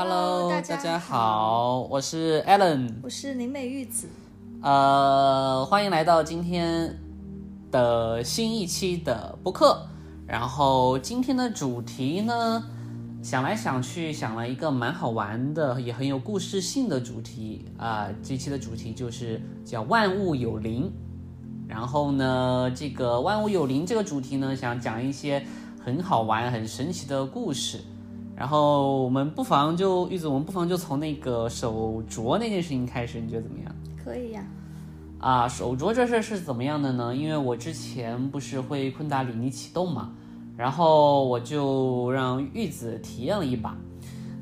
Hello，大家好，我是 Allen，我是林美玉子，呃，欢迎来到今天的新一期的播客。然后今天的主题呢，想来想去想了一个蛮好玩的，也很有故事性的主题啊。这期的主题就是叫万物有灵。然后呢，这个万物有灵这个主题呢，想讲一些很好玩、很神奇的故事。然后我们不妨就玉子，我们不妨就从那个手镯那件事情开始，你觉得怎么样？可以呀。啊，手镯这事是怎么样的呢？因为我之前不是会昆达里尼启动嘛，然后我就让玉子体验了一把。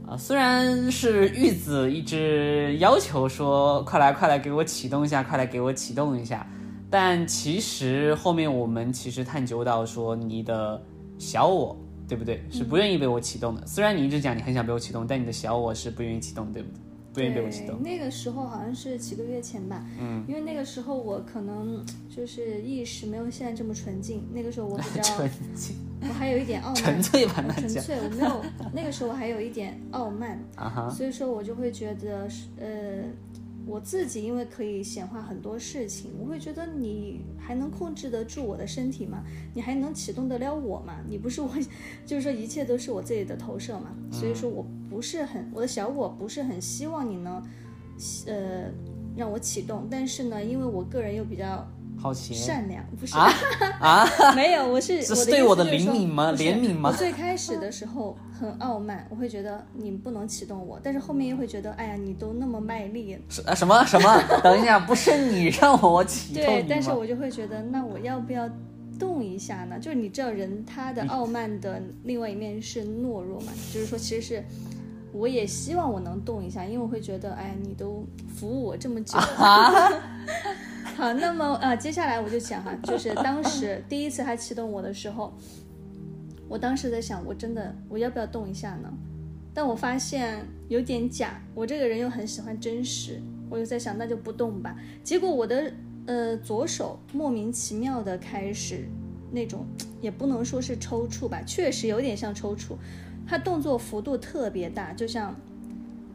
啊，虽然是玉子一直要求说，快来快来给我启动一下，快来给我启动一下，但其实后面我们其实探究到说，你的小我。对不对？是不愿意被我启动的。虽然你一直讲你很想被我启动，但你的小我是不愿意启动，对不对？不愿意被我启动。那个时候好像是几个月前吧。嗯。因为那个时候我可能就是意识没有现在这么纯净。那个时候我比较 纯净。我还有一点傲慢。纯粹吧，那纯粹，我没有。那个时候我还有一点傲慢。啊哈。所以说我就会觉得是呃。我自己因为可以显化很多事情，我会觉得你还能控制得住我的身体吗？你还能启动得了我吗？你不是我，就是说一切都是我自己的投射嘛。所以说我不是很，我的小我不是很希望你能，呃，让我启动。但是呢，因为我个人又比较。好奇，善良不是啊啊，没有，我是是对我的怜悯吗？怜悯吗？我最开始的时候很傲慢，我会觉得你不能启动我，但是后面又会觉得，哎呀，你都那么卖力，什啊什么什么？等一下，不是你 让我启动对，但是我就会觉得，那我要不要动一下呢？就是你知道，人他的傲慢的另外一面是懦弱嘛，就是说，其实是我也希望我能动一下，因为我会觉得，哎，你都服务我这么久。好，那么呃，接下来我就讲哈，就是当时第一次他启动我的时候，我当时在想，我真的我要不要动一下呢？但我发现有点假，我这个人又很喜欢真实，我就在想，那就不动吧。结果我的呃左手莫名其妙的开始那种，也不能说是抽搐吧，确实有点像抽搐，它动作幅度特别大，就像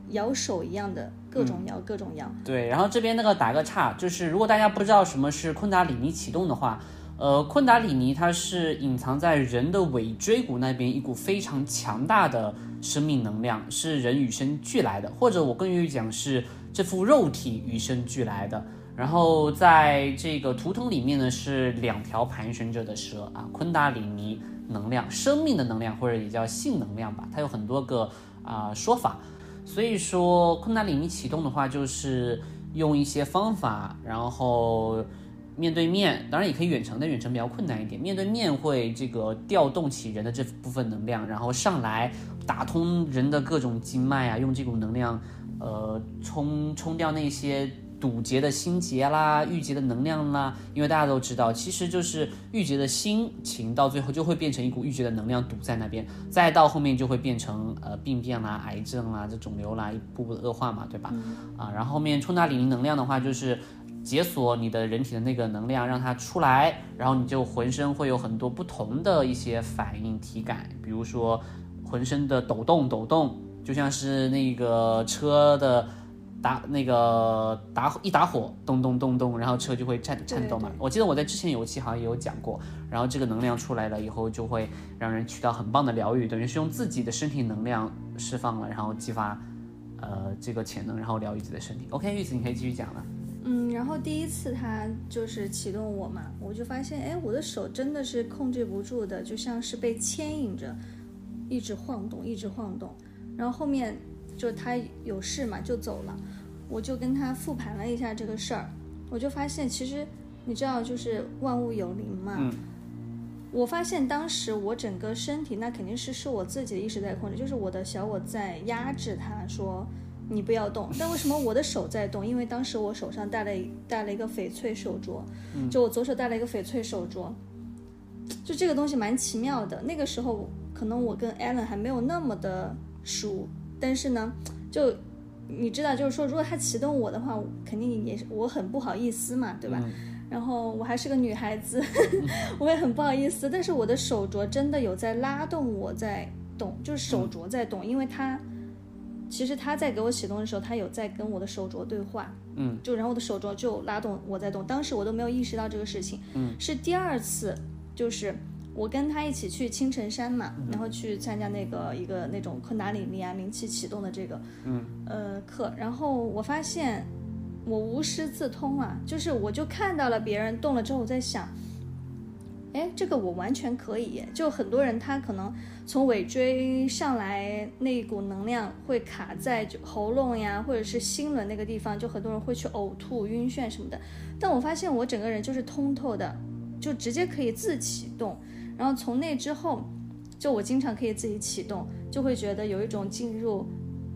摇手一样的。各种摇，各种摇。对，然后这边那个打个岔，就是如果大家不知道什么是昆达里尼启动的话，呃，昆达里尼它是隐藏在人的尾椎骨那边一股非常强大的生命能量，是人与生俱来的，或者我更愿意讲是这副肉体与生俱来的。然后在这个图腾里面呢，是两条盘旋着的蛇啊，昆达里尼能量，生命的能量，或者也叫性能量吧，它有很多个啊说法。所以说，困难领域启动的话，就是用一些方法，然后面对面，当然也可以远程，但远程比较困难一点。面对面会这个调动起人的这部分能量，然后上来打通人的各种经脉啊，用这股能量，呃，冲冲掉那些。堵结的心结啦，郁结的能量啦，因为大家都知道，其实就是郁结的心情，到最后就会变成一股郁结的能量堵在那边，再到后面就会变成呃病变啦、癌症啦、这肿瘤啦，一步步的恶化嘛，对吧？啊，然后后面冲达里尼能量的话，就是解锁你的人体的那个能量，让它出来，然后你就浑身会有很多不同的一些反应体感，比如说浑身的抖动抖动，就像是那个车的。打那个打一打火，咚咚咚咚，然后车就会颤颤抖嘛。我记得我在之前有一期好像也有讲过，然后这个能量出来了以后，就会让人取到很棒的疗愈，等于是用自己的身体能量释放了，然后激发呃这个潜能，然后疗愈自己的身体。OK，玉子你可以继续讲了。嗯，然后第一次它就是启动我嘛，我就发现哎，我的手真的是控制不住的，就像是被牵引着，一直晃动，一直晃动，然后后面。就他有事嘛，就走了。我就跟他复盘了一下这个事儿，我就发现其实你知道，就是万物有灵嘛。嗯。我发现当时我整个身体，那肯定是是我自己的意识在控制，就是我的小我在压制他，说你不要动。但为什么我的手在动？因为当时我手上戴了戴了一个翡翠手镯，就我左手戴了一个翡翠手镯。就这个东西蛮奇妙的。那个时候可能我跟 Allen 还没有那么的熟。但是呢，就你知道，就是说，如果他启动我的话，肯定也是我很不好意思嘛，对吧？然后我还是个女孩子，我也很不好意思。但是我的手镯真的有在拉动我在动，就是手镯在动，因为它其实他在给我启动的时候，他有在跟我的手镯对话，嗯，就然后我的手镯就拉动我在动，当时我都没有意识到这个事情，嗯，是第二次，就是我跟他一起去青城山嘛，然后去参加那个一个那种昆达里尼啊灵气启动的这个，嗯，呃课，然后我发现我无师自通啊，就是我就看到了别人动了之后，我在想。哎，这个我完全可以。就很多人他可能从尾椎上来那一股能量会卡在就喉咙呀，或者是心轮那个地方，就很多人会去呕吐、晕眩什么的。但我发现我整个人就是通透的，就直接可以自启动。然后从那之后，就我经常可以自己启动，就会觉得有一种进入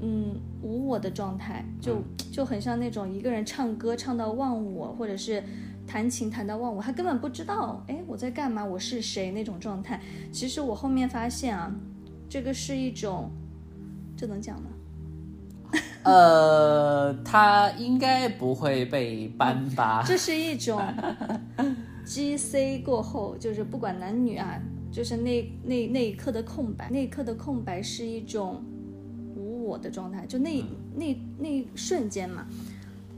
嗯无我的状态，就就很像那种一个人唱歌唱到忘我，或者是。弹琴弹到忘我，他根本不知道，哎，我在干嘛，我是谁那种状态。其实我后面发现啊，这个是一种，这能讲吗？呃，他应该不会被搬吧？这是一种 G C 过后，就是不管男女啊，就是那那那一刻的空白，那一刻的空白是一种无我的状态，就那那那瞬间嘛。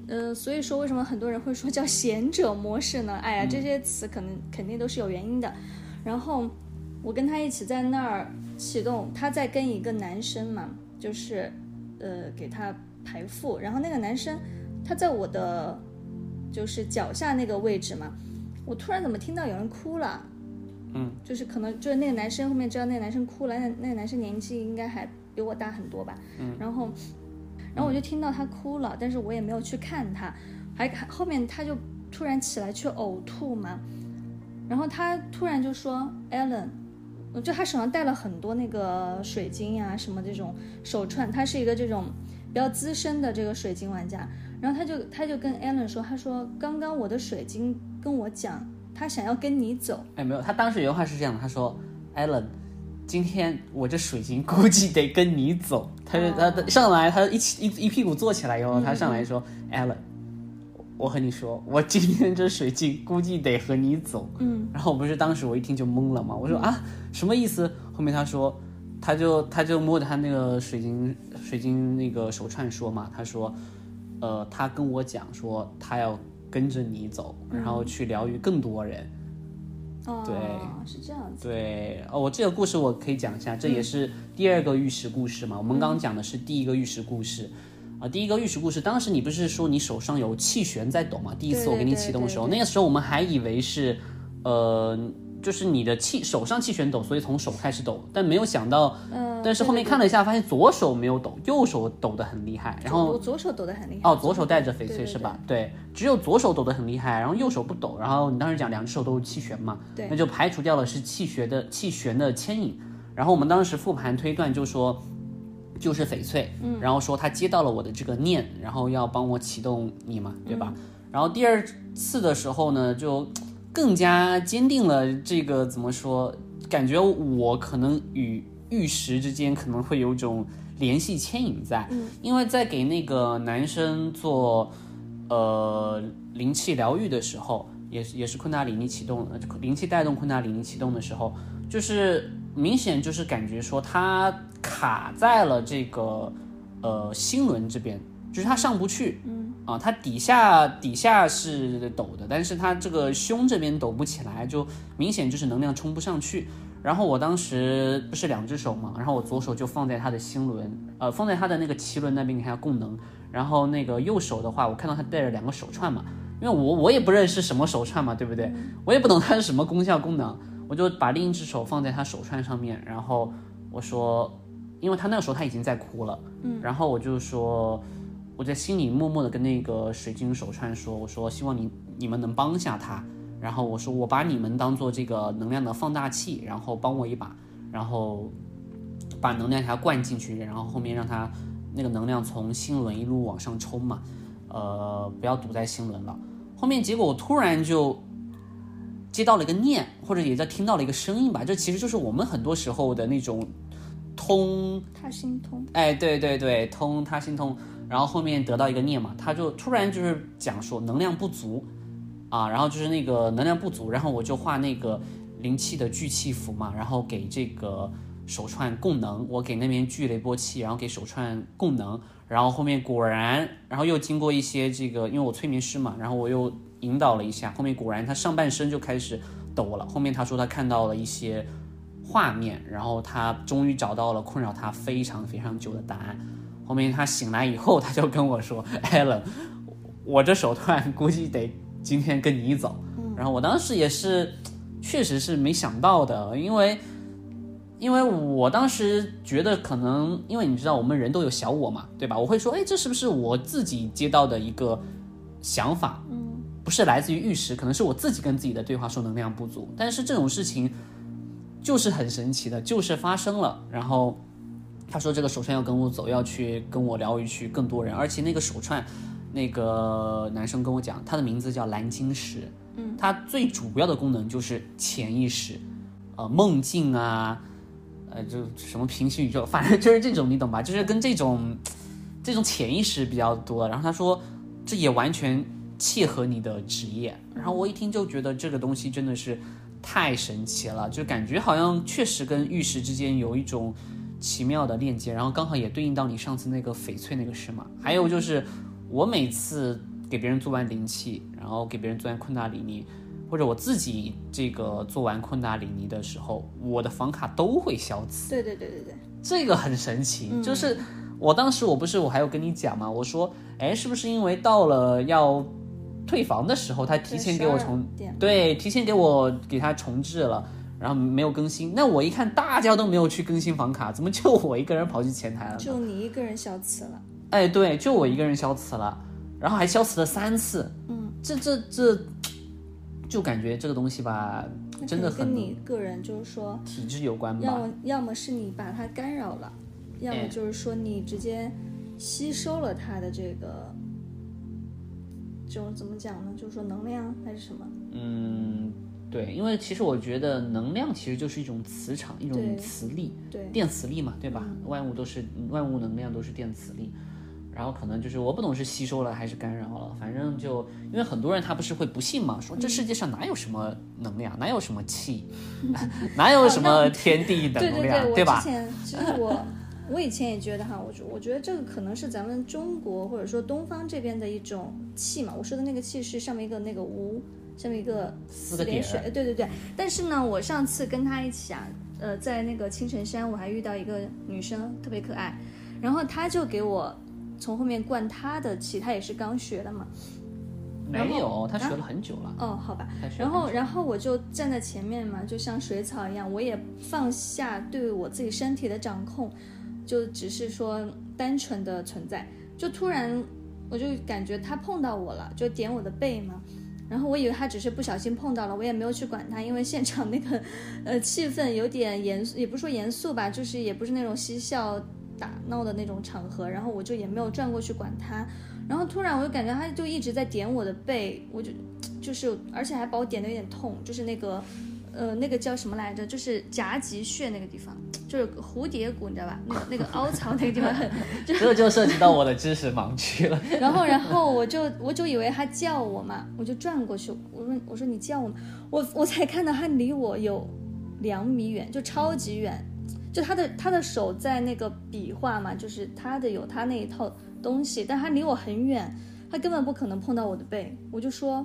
嗯，所以说为什么很多人会说叫贤者模式呢？哎呀，这些词可能肯定都是有原因的。然后我跟他一起在那儿启动，他在跟一个男生嘛，就是呃给他排腹，然后那个男生他在我的就是脚下那个位置嘛，我突然怎么听到有人哭了？嗯，就是可能就是那个男生后面知道那个男生哭了，那那个男生年纪应该还比我大很多吧？嗯，然后。然后我就听到他哭了，但是我也没有去看他，还后面他就突然起来去呕吐嘛，然后他突然就说：“Allen，就他手上戴了很多那个水晶呀，什么这种手串，他是一个这种比较资深的这个水晶玩家，然后他就他就跟 Allen 说，他说刚刚我的水晶跟我讲，他想要跟你走。哎，没有，他当时原话是这样的，他说：“Allen。”今天我这水晶估计得跟你走。他他上来，他一起一一屁股坐起来以后，他上来说：“Allen，我和你说，我今天这水晶估计得和你走。”嗯，然后我不是当时我一听就懵了嘛，我说啊，什么意思？后面他说，他就他就摸着他那个水晶水晶那个手串说嘛，他说，呃，他跟我讲说他要跟着你走，然后去疗愈更多人。对，是这样子。对，哦，我这个故事我可以讲一下，这也是第二个玉石故事嘛。我们刚刚讲的是第一个玉石故事，啊，第一个玉石故事，当时你不是说你手上有气旋在抖吗？第一次我给你启动的时候，那个时候我们还以为是，呃。就是你的气手上气旋抖，所以从手开始抖，但没有想到，嗯，但是后面看了一下，发现左手没有抖，右手抖得很厉害。然后我左手抖得很厉害。哦，左手带着翡翠是吧？对，只有左手抖得很厉害，然后右手不抖。然后你当时讲两只手都是气旋嘛，对，那就排除掉了是气旋的气旋的牵引。然后我们当时复盘推断就说，就是翡翠，嗯，然后说他接到了我的这个念，然后要帮我启动你嘛，对吧？然后第二次的时候呢，就。更加坚定了这个怎么说？感觉我可能与玉石之间可能会有种联系牵引在，因为在给那个男生做呃灵气疗愈的时候，也是也是昆达里尼启动，灵气带动昆达里尼启动的时候，就是明显就是感觉说他卡在了这个呃心轮这边，就是他上不去。啊，它底下底下是抖的，但是它这个胸这边抖不起来，就明显就是能量冲不上去。然后我当时不是两只手嘛，然后我左手就放在它的心轮，呃，放在它的那个脐轮那边给他供能。然后那个右手的话，我看到他戴着两个手串嘛，因为我我也不认识什么手串嘛，对不对？我也不懂它是什么功效功能，我就把另一只手放在他手串上面，然后我说，因为他那个时候他已经在哭了，嗯，然后我就说。我在心里默默的跟那个水晶手串说：“我说希望你你们能帮下他，然后我说我把你们当做这个能量的放大器，然后帮我一把，然后把能量给他灌进去，然后后面让他那个能量从心轮一路往上冲嘛，呃，不要堵在心轮了。后面结果我突然就接到了一个念，或者也在听到了一个声音吧，这其实就是我们很多时候的那种通他心通，哎，对对对，通他心通。”然后后面得到一个念嘛，他就突然就是讲说能量不足，啊，然后就是那个能量不足，然后我就画那个灵气的聚气符嘛，然后给这个手串供能，我给那边聚了一波气，然后给手串供能，然后后面果然，然后又经过一些这个，因为我催眠师嘛，然后我又引导了一下，后面果然他上半身就开始抖了。后面他说他看到了一些画面，然后他终于找到了困扰他非常非常久的答案。后面他醒来以后，他就跟我说：“Allen，我这手段估计得今天跟你走。”然后我当时也是，确实是没想到的，因为。因为我当时觉得可能，因为你知道我们人都有小我嘛，对吧？我会说，哎，这是不是我自己接到的一个想法？嗯，不是来自于玉石，可能是我自己跟自己的对话说能量不足。但是这种事情就是很神奇的，就是发生了。然后他说这个手串要跟我走，要去跟我疗愈去更多人，而且那个手串，那个男生跟我讲，他的名字叫蓝晶石。嗯，它最主要的功能就是潜意识，呃，梦境啊。呃，就什么平行宇宙，反正就是这种，你懂吧？就是跟这种，这种潜意识比较多。然后他说，这也完全契合你的职业。然后我一听就觉得这个东西真的是太神奇了，就感觉好像确实跟玉石之间有一种奇妙的链接。然后刚好也对应到你上次那个翡翠那个事嘛。还有就是我每次给别人做完灵气，然后给别人做完昆达里尼。或者我自己这个做完昆达里尼的时候，我的房卡都会消磁。对对对对对，这个很神奇。就是我当时我不是我还有跟你讲嘛？我说，哎，是不是因为到了要退房的时候，他提前给我重对提前给我给他重置了，然后没有更新。那我一看大家都没有去更新房卡，怎么就我一个人跑去前台了？就你一个人消磁了？哎，对，就我一个人消磁了，然后还消磁了三次。嗯，这这这。就感觉这个东西吧，真的很跟你个人就是说体质有关吧。要么要么是你把它干扰了，要么就是说你直接吸收了它的这个，就怎么讲呢？就是说能量还是什么？嗯，对，因为其实我觉得能量其实就是一种磁场，一种磁力，对，电磁力嘛，对吧？万物都是万物能量都是电磁力。然后可能就是我不懂是吸收了还是干扰了，反正就因为很多人他不是会不信嘛，说这世界上哪有什么能量，哪有什么气，哪有什么天地的能量，对吧？之前其实我我以前也觉得哈，我我觉得这个可能是咱们中国或者说东方这边的一种气嘛。我说的那个气是上面一个那个无，下面一个四点水，对对对。但是呢，我上次跟他一起啊，呃，在那个青城山，我还遇到一个女生特别可爱，然后她就给我。从后面灌他的气，他也是刚学的嘛。没有，他学了很久了。哦，好吧。然后，然后我就站在前面嘛，就像水草一样，我也放下对我自己身体的掌控，就只是说单纯的存在。就突然，我就感觉他碰到我了，就点我的背嘛。然后我以为他只是不小心碰到了，我也没有去管他，因为现场那个呃气氛有点严肃，也不说严肃吧，就是也不是那种嬉笑。打闹的那种场合，然后我就也没有转过去管他，然后突然我就感觉他就一直在点我的背，我就就是而且还把我点的有点痛，就是那个呃那个叫什么来着，就是夹脊穴那个地方，就是蝴蝶骨，你知道吧？那个那个凹槽那个地方很，这就涉及到我的知识盲区了。然后然后我就我就以为他叫我嘛，我就转过去，我说我说你叫我，我我才看到他离我有两米远，就超级远。就他的他的手在那个比划嘛，就是他的有他那一套东西，但他离我很远，他根本不可能碰到我的背。我就说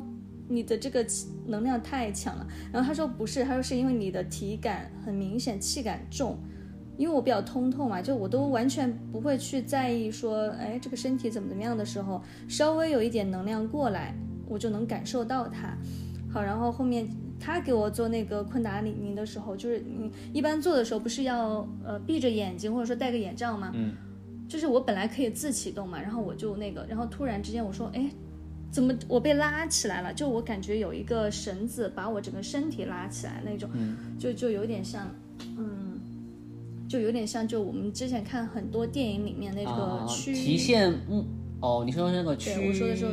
你的这个能量太强了，然后他说不是，他说是因为你的体感很明显，气感重，因为我比较通透嘛，就我都完全不会去在意说，哎，这个身体怎么怎么样的时候，稍微有一点能量过来，我就能感受到它。好，然后后面。他给我做那个昆达里尼的时候，就是你一般做的时候不是要呃闭着眼睛或者说戴个眼罩吗？嗯，就是我本来可以自启动嘛，然后我就那个，然后突然之间我说，哎，怎么我被拉起来了？就我感觉有一个绳子把我整个身体拉起来那种，就就有点像，嗯，就有点像就我们之前看很多电影里面那个区提线，嗯，哦，你说那个区，我说的时候。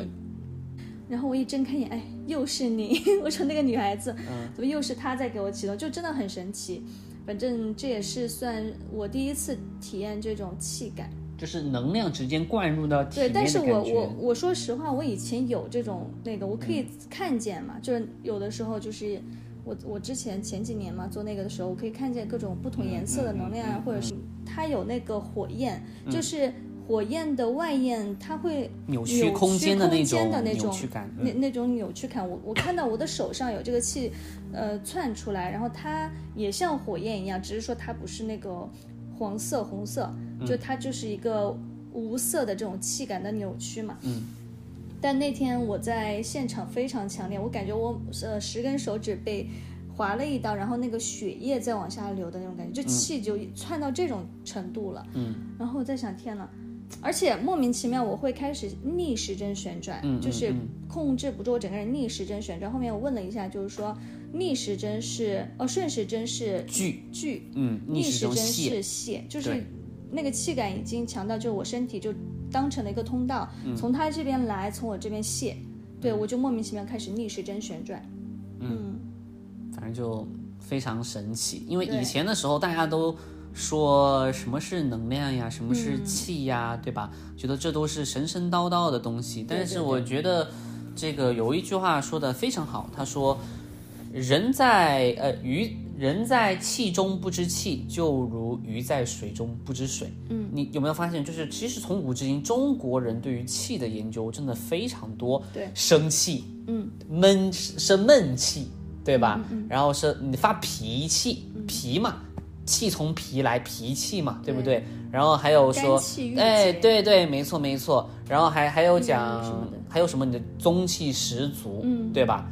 然后我一睁开眼，哎，又是你！我说那个女孩子，怎么又是她在给我启动？就真的很神奇。反正这也是算我第一次体验这种气感，就是能量直接灌入到体对，但是我我我说实话，我以前有这种那个，我可以看见嘛，就是有的时候就是我我之前前几年嘛做那个的时候，我可以看见各种不同颜色的能量啊，或者是它有那个火焰，就是火焰的外焰，它会扭曲曲空间的那种的那种扭曲感，那嗯那种扭曲感，我我看到我的手上有这个气，呃，窜出来，然后它也像火焰一样，只是说它不是那个黄色、红色，嗯就它就是一个无色的这种气感的扭曲嘛。嗯。但那天我在现场非常强烈，我感觉我呃十根手指被划了一刀，然后那个血液在往下流的那种感觉，就气就窜到这种程度了。嗯。然后我在想，天呐，而且莫名其妙我会开始逆时针旋转，就是嗯控制不住我整个人逆时针旋转。后面我问了一下，就是说逆时针是哦，顺时针是聚，聚，嗯，逆时针泄，是泄，就是那个气感已经强到，就我身体就当成了一个通道，嗯。从他这边来，从我这边泄，对我就莫名其妙开始逆时针旋转。嗯，反正就非常神奇。因为以前的时候大家都说什么是能量呀，什么嗯。是气呀，对吧？觉得这都是神神叨叨的东西。但是我觉得这个有一句话说的非常好，他说。人在呃鱼人在气中不知气，就如鱼在水中不知水。嗯，你有没有发现，就是其实从古至今，中国人对于气的研究真的非常多。对生气，嗯，闷生闷气，对吧？然后是你发脾气，脾嘛，气从脾来，脾气嘛，对不对？然后还有说哎，对对，没错没错。然后还还有讲还有什么你的中气十足，嗯对吧？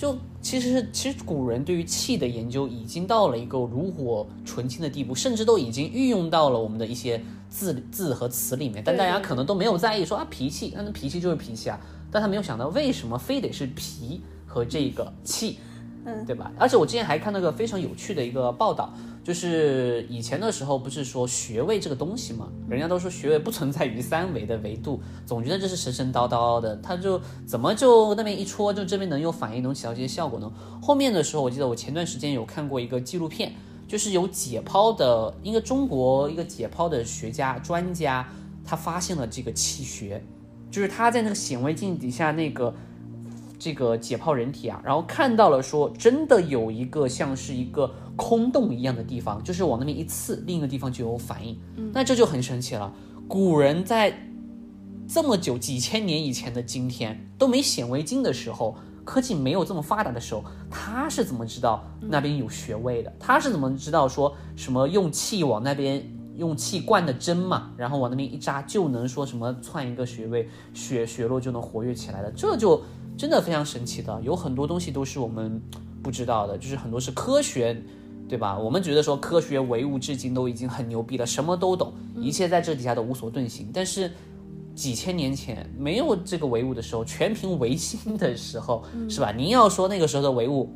就其实其实古人对于气的研究已经到了一个炉火纯青的地步，甚至都已经运用到了我们的一些字字和词里面，但大家可能都没有在意说啊脾气，那那脾气就是脾气啊，但他没有想到为什么非得是脾和这个气，嗯，嗯对吧？而且我之前还看到个非常有趣的一个报道，就是以前的时候不是说穴位这个东西嘛，人家都说穴位不存在于三维的维度，总觉得这是神神叨叨的，他就怎么就那边一戳，就这边能有反应，能起到这些效果呢？后面的时候，我记得我前段时间有看过一个纪录片，就是有解剖的一个中国一个解剖的学家专家，他发现了这个气穴，就是他在那个显微镜底下那个。这个解剖人体啊，然后看到了说真的有一个像是一个空洞一样的地方，就是往那边一刺，另一个地方就有反应。那这就很神奇了。古人在这么久几千年以前的今天都没显微镜的时候，科技没有这么发达的时候，他是怎么知道那边有穴位的？他是怎么知道说什么用气往那边用气灌的针嘛，然后往那边一扎就能说什么窜一个穴位，血血络就能活跃起来的？这就真的非常神奇的，有很多东西都是我们不知道的，就是很多是科学。对吧？我们觉得说科学唯物至今都已经很牛逼了，什么都懂，一切在这底下都无所遁形。但是几千年前没有这个唯物的时候，全凭唯心的时候，是吧？您要说那个时候的唯物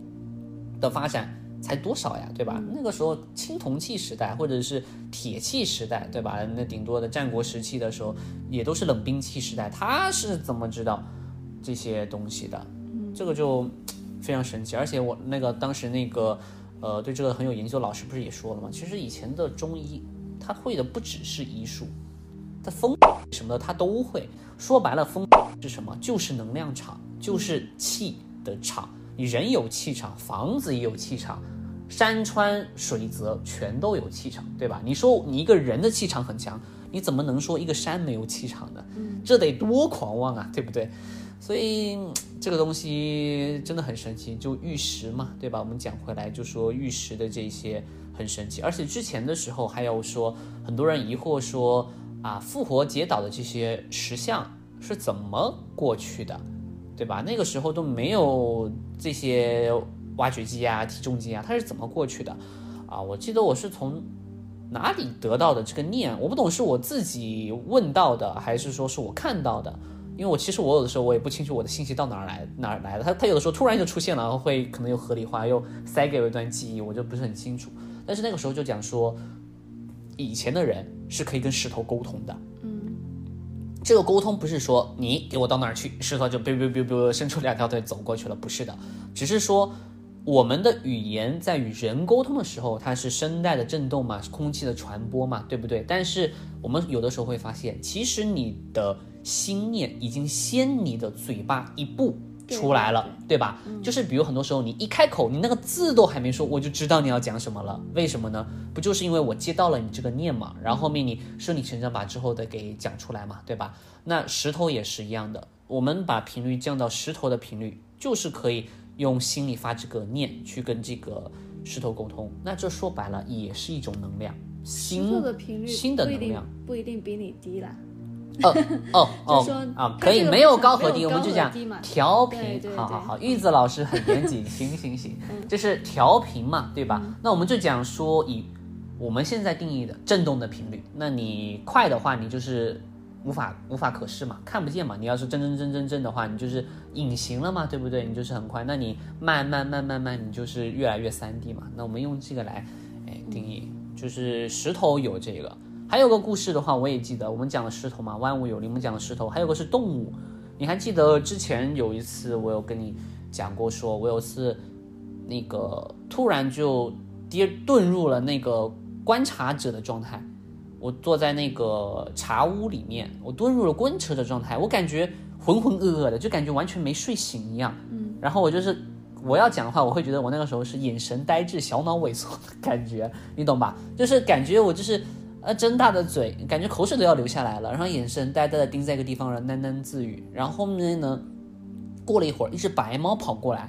的发展才多少呀，对吧？那个时候青铜器时代或者是铁器时代，对吧？那顶多的战国时期的时候，也都是冷兵器时代，他是怎么知道这些东西的？这个就非常神奇。而且我那个当时那个。呃，对这个很有研究，老师不是也说了吗？其实以前的中医，他会的不只是医术，他风什么的他都会。说白了，风是什么？就是能量场，就是气的场。你人有气场，房子也有气场，山川水泽全都有气场，对吧？你说你一个人的气场很强，你怎么能说一个山没有气场呢？这得多狂妄啊，对不对？所以这个东西真的很神奇，就玉石嘛，对吧？我们讲回来就说玉石的这些很神奇，而且之前的时候还有说，很多人疑惑说啊，复活节岛的这些石像是怎么过去的，对吧？那个时候都没有这些挖掘机啊、体重机啊，它是怎么过去的？啊，我记得我是从哪里得到的这个念，我不懂是我自己问到的，还是说是我看到的。因为我其实我有的时候我也不清楚我的信息到哪儿来哪儿来的，他他有的时候突然就出现了，然后会可能又合理化，又塞给我一段记忆，我就不是很清楚。但是那个时候就讲说，以前的人是可以跟石头沟通的。嗯，这个沟通不是说你给我到哪儿去，石头就 biu biu biu biu 伸出两条腿走过去了，不是的，只是说我们的语言在与人沟通的时候，它是声带的震动嘛，空气的传播嘛，对不对？但是我们有的时候会发现，其实你的心念已经先你的嘴巴一步出来了，对吧？就是比如很多时候你一开口，你那个字都还没说，我就知道你要讲什么了。为什么呢？不就是因为我接到了你这个念嘛，然后后面你顺理成章把之后的给讲出来嘛，对吧？那石头也是一样的，我们把频率降到石头的频率，就是可以用心里发这个念去跟这个石头沟通。那这说白了也是一种能量，新的频率新的能量不一定比你低啦。哦哦 哦啊，可以没有高和低，我们就讲调频。好好好，玉子老师很严谨，行行行，就 是调频嘛，对吧？那我们就讲说以我们现在定义的振动的频率，那你快的话，你就是无法无法可视嘛，看不见嘛。你要是真真真真真的话，你就是隐形了嘛，对不对？你就是很快。那你慢慢慢慢慢，你就是越来越三 D 嘛。那我们用这个来哎定义，就是石头有这个。还有个故事的话，我也记得，我们讲了石头嘛，万物有灵，我们讲了石头，还有个是动物，你还记得之前有一次我有跟你讲过，说我有次那个突然就跌遁入了那个观察者的状态，我坐在那个茶屋里面，我遁入了观察者状态，我感觉浑浑噩噩的，就感觉完全没睡醒一样，嗯，然后我就是我要讲的话，我会觉得我那个时候是眼神呆滞、小脑萎缩的感觉，你懂吧？就是感觉我就是。呃，睁大的嘴，感觉口水都要流下来了，然后眼神呆呆的盯在一个地方，然后喃喃自语。然后后面呢，过了一会儿，一只白猫跑过来，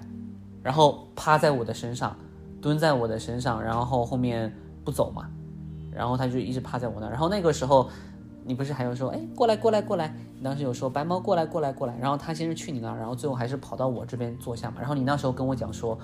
然后趴在我的身上，蹲在我的身上，然后后面不走嘛，然后它就一直趴在我那儿。然后那个时候，你不是还有说，哎，过来过来过来，你当时有说白猫过来过来过来，然后它先是去你那儿，然后最后还是跑到我这边坐下嘛。然后你那时候跟我讲说。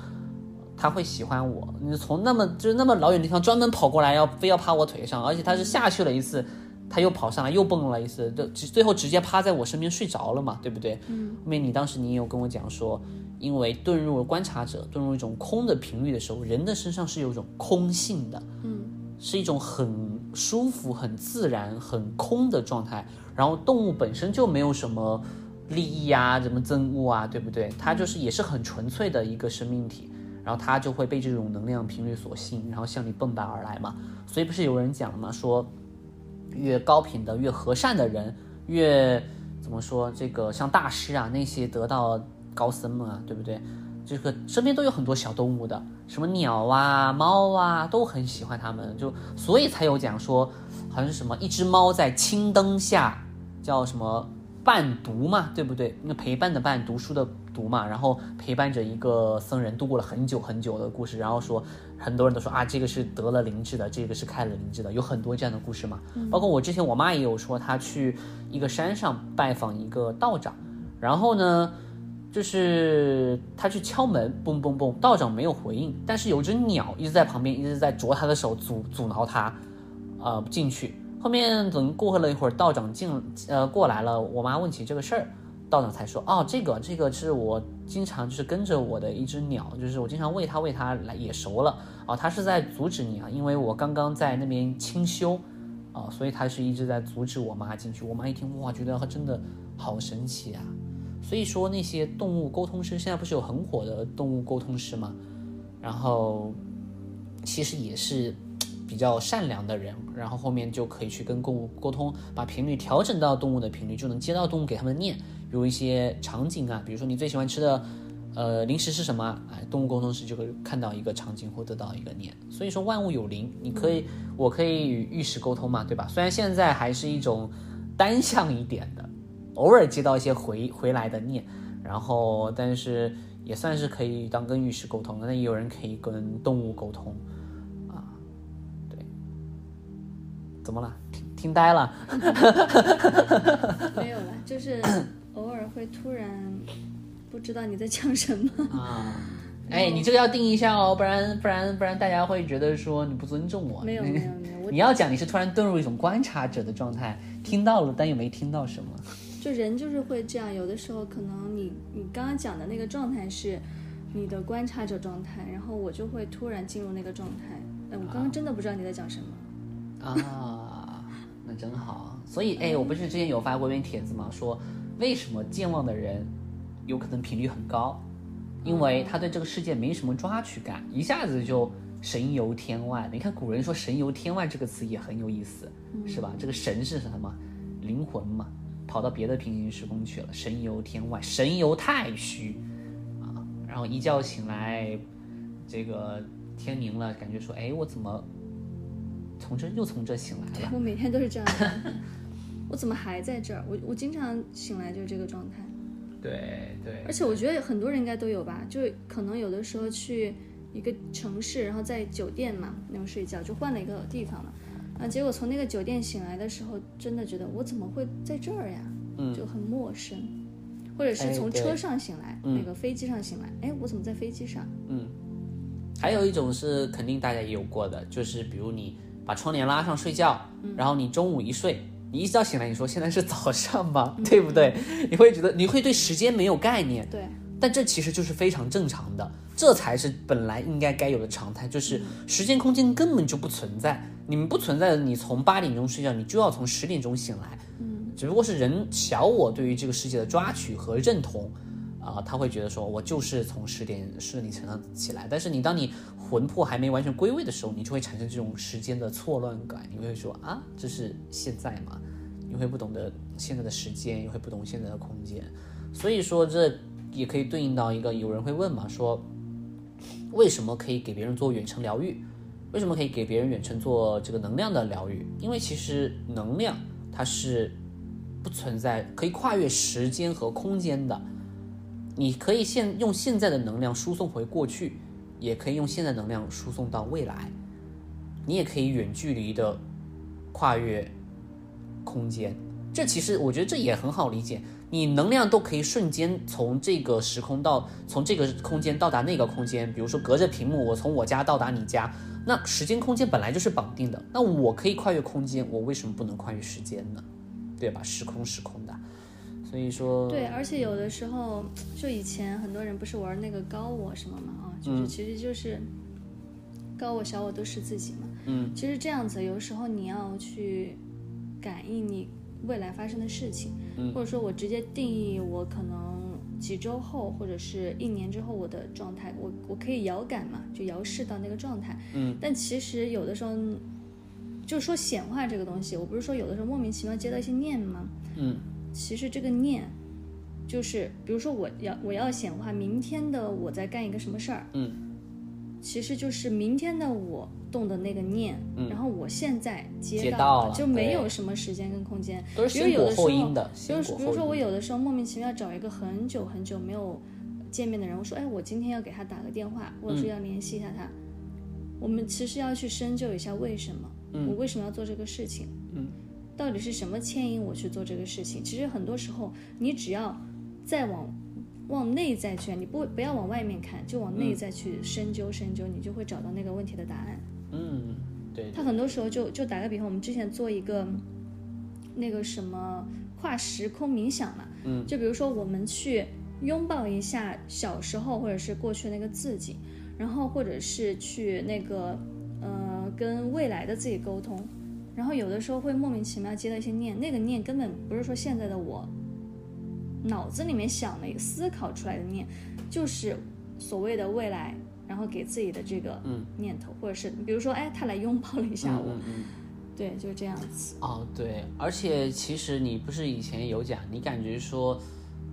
他会喜欢我，你从那么就是那么老远地方专门跑过来，要非要趴我腿上，而且他是下去了一次，他又跑上来又蹦了一次，就最后直接趴在我身边睡着了嘛，对不对？嗯。后面你当时你也有跟我讲说，因为遁入了观察者，遁入一种空的频率的时候，人的身上是有一种空性的，嗯，是一种很舒服、很自然、很空的状态。然后动物本身就没有什么利益啊，什么憎恶啊，对不对？它就是也是很纯粹的一个生命体。然后他就会被这种能量频率所吸引，然后向你蹦跶而来嘛。所以不是有人讲吗？说越高频的、越和善的人，越怎么说？这个像大师啊，那些得道高僧们啊，对不对？这个身边都有很多小动物的，什么鸟啊、猫啊，都很喜欢他们。就所以才有讲说，好像是什么一只猫在青灯下，叫什么伴读嘛，对不对？那陪伴的伴，读书的。读嘛，然后陪伴着一个僧人度过了很久很久的故事，然后说很多人都说啊，这个是得了灵智的，这个是开了灵智的，有很多这样的故事嘛。包括我之前我妈也有说，她去一个山上拜访一个道长，然后呢，就是她去敲门，嘣嘣嘣，道长没有回应，但是有只鸟一直在旁边，一直在啄她的手，阻阻挠她，呃，进去。后面等过了一会儿，道长进呃过来了，我妈问起这个事儿。道长才说哦，这个这个是我经常就是跟着我的一只鸟，就是我经常喂它喂它来也熟了啊，它是在阻止你啊，因为我刚刚在那边清修啊，所以它是一直在阻止我妈进去。我妈一听哇，觉得它真的好神奇啊。所以说那些动物沟通师现在不是有很火的动物沟通师吗？然后其实也是比较善良的人，然后后面就可以去跟动物沟通，把频率调整到动物的频率，就能接到动物给他们念。比如一些场景啊，比如说你最喜欢吃的，呃，零食是什么？哎，动物沟通师就会看到一个场景或得到一个念。所以说万物有灵，你可以，我可以与玉石沟通嘛，对吧？虽然现在还是一种单向一点的，偶尔接到一些回回来的念，然后但是也算是可以当跟玉石沟通。那也有人可以跟动物沟通，怎么了？听听呆了？没有了，就是。偶尔会突然不知道你在讲什么啊！哎，你这个要定一下哦，不然不然不然大家会觉得说你不尊重我。没有没有没有，你要讲你是突然遁入一种观察者的状态，听到了但又没听到什么。就人就是会这样，有的时候可能你你刚刚讲的那个状态是你的观察者状态，然后我就会突然进入那个状态。哎，我刚刚真的不知道你在讲什么啊！那真好。所以哎，我不是之前有发过一篇帖子吗？说。为什么健忘的人有可能频率很高？因为他对这个世界没什么抓取感，一下子就神游天外。你看古人说“神游天外”这个词也很有意思，是吧？这个神是什么？灵魂嘛，跑到别的平行时空去了，神游天外，神游太虚啊。然后一觉醒来，这个天明了，感觉说，哎，我怎么从这又从这醒来了？我每天都是这样的，我怎么还在这儿？我我经常醒来就是这个状态。对对，而且我觉得很多人应该都有吧，就可能有的时候去一个城市，然后在酒店嘛那种睡觉，就换了一个地方嘛，啊，结果从那个酒店醒来的时候，真的觉得我怎么会在这儿呀？嗯就很陌生，或者是从车上醒来，嗯那个飞机上醒来，哎，我怎么在飞机上？嗯还有一种是肯定大家也有过的，就是比如你把窗帘拉上睡觉，然后你中午一睡，你一觉醒来，你说现在是早上吗？对不对？你会觉得你会对时间没有概念，对，但这其实就是非常正常的，这才是本来应该该有的常态，就是时间空间根本就不存在。你们不存在的，你从八点钟睡觉，你就要从十点钟醒来。嗯，只不过是人小我对于这个世界的抓取和认同，啊、他会觉得说我就是从十点顺理成章起来。但是你当你魂魄还没完全归位的时候，你就会产生这种时间的错乱感，你会说啊，这是现在吗？你会不懂得现在的时间，也会不懂现在的空间。所以说这也可以对应到一个，有人会问嘛，说为什么可以给别人做远程疗愈？为什么可以给别人远程做这个能量的疗愈？因为其实能量它是不存在，可以跨越时间和空间的。你可以现用现在的能量输送回过去，也可以用现在能量输送到未来。你也可以远距离的跨越空间。这其实我觉得这也很好理解，你能量都可以瞬间从这个时空到从这个空间到达那个空间，比如说隔着屏幕，我从我家到达你家，那时间空间本来就是绑定的，那我可以跨越空间，我为什么不能跨越时间呢？对吧？时空时空，所以说对，而且有的时候，就以前很多人不是玩那个高我什么嘛啊，就是其实就是高我小我都是自己嘛。嗯，其实这样子，有时候你要去感应你未来发生的事情，或者说我直接定义我可能几周后或者是一年之后我的状态，我我可以遥感嘛，就遥视到那个状态。嗯，但其实有的时候。就是说显化这个东西，我不是说有的时候莫名其妙接到一些念吗？嗯，其实这个念，就是比如说我要我要显化明天的我在干一个什么事儿，嗯，其实就是明天的我动的那个念，嗯然后我现在接接到到了就没有什么时间跟空间，都是。比如先果后有的时候比先如说我。有的时候莫名其妙找一个很久很久没有见面的人，我说哎，我今天要给他打个电话，或者嗯。说要联系一下他，我们其实要去深究一下为什么，我为什么要做这个事情，嗯，到底是什么牵引我去做这个事情？其实很多时候你只要再往往内在去，你不不要往外面看，就往内在去深究深究，你就会找到那个问题的答案。嗯，对，他很多时候就就打个比方，我们之前做一个那个什么跨时空冥想嘛，嗯，就比如说我们去拥抱一下小时候或者是过去那个自己，然后或者是去那个呃跟未来的自己沟通，然后有的时候会莫名其妙接到一些念，那个念根本不是说现在的我脑子里面想的思考出来的念，就是所谓的未来。然后给自己的这个念头，或者是比如说，哎，他来拥抱了一下我，嗯嗯。对，就是这样子。哦，对，而且其实你不是以前有讲，你感觉说，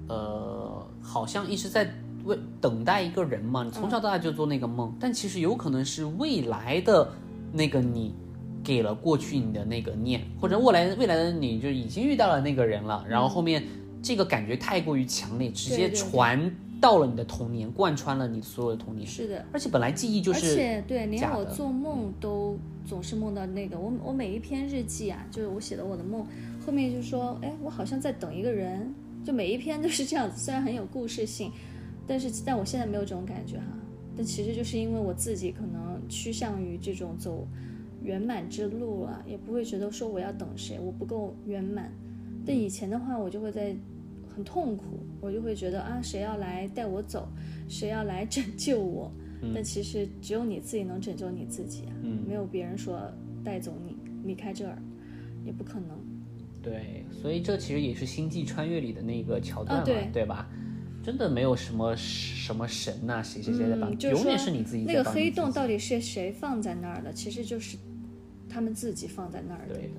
呃，好像一直在为等待一个人嘛，你从小到大就做那个梦，但其实有可能是未来的那个你给了过去你的那个念，或者未来未来的你就已经遇到了那个人了，然后后面这个感觉太过于强烈，直接传到了你的童年，贯穿了你所有的童年，是的，而且本来记忆就是而且对，连我做梦都总是梦到那个。我我每一篇日记啊，就是我写的我的梦，后面就说，哎，我好像在等一个人，就每一篇都是这样子。虽然很有故事性，但是但我现在没有这种感觉哈。但其实就是因为我自己可能趋向于这种走圆满之路了，也不会觉得说我要等谁，我不够圆满。但以前的话，我就会在很痛苦，我就会觉得啊，谁要来带我走，谁要来拯救我。但其实只有你自己能拯救你自己啊，嗯没有别人说带走你离开这儿，也不可能。对，所以这其实也是《星际穿越》里的那个桥段嘛，啊对吧？真的没有什么什么神呐、谁谁谁的吧，嗯，就是永远是你自己在那个黑洞到底是谁放在那儿的？其实就是他们自己放在那儿的。对的，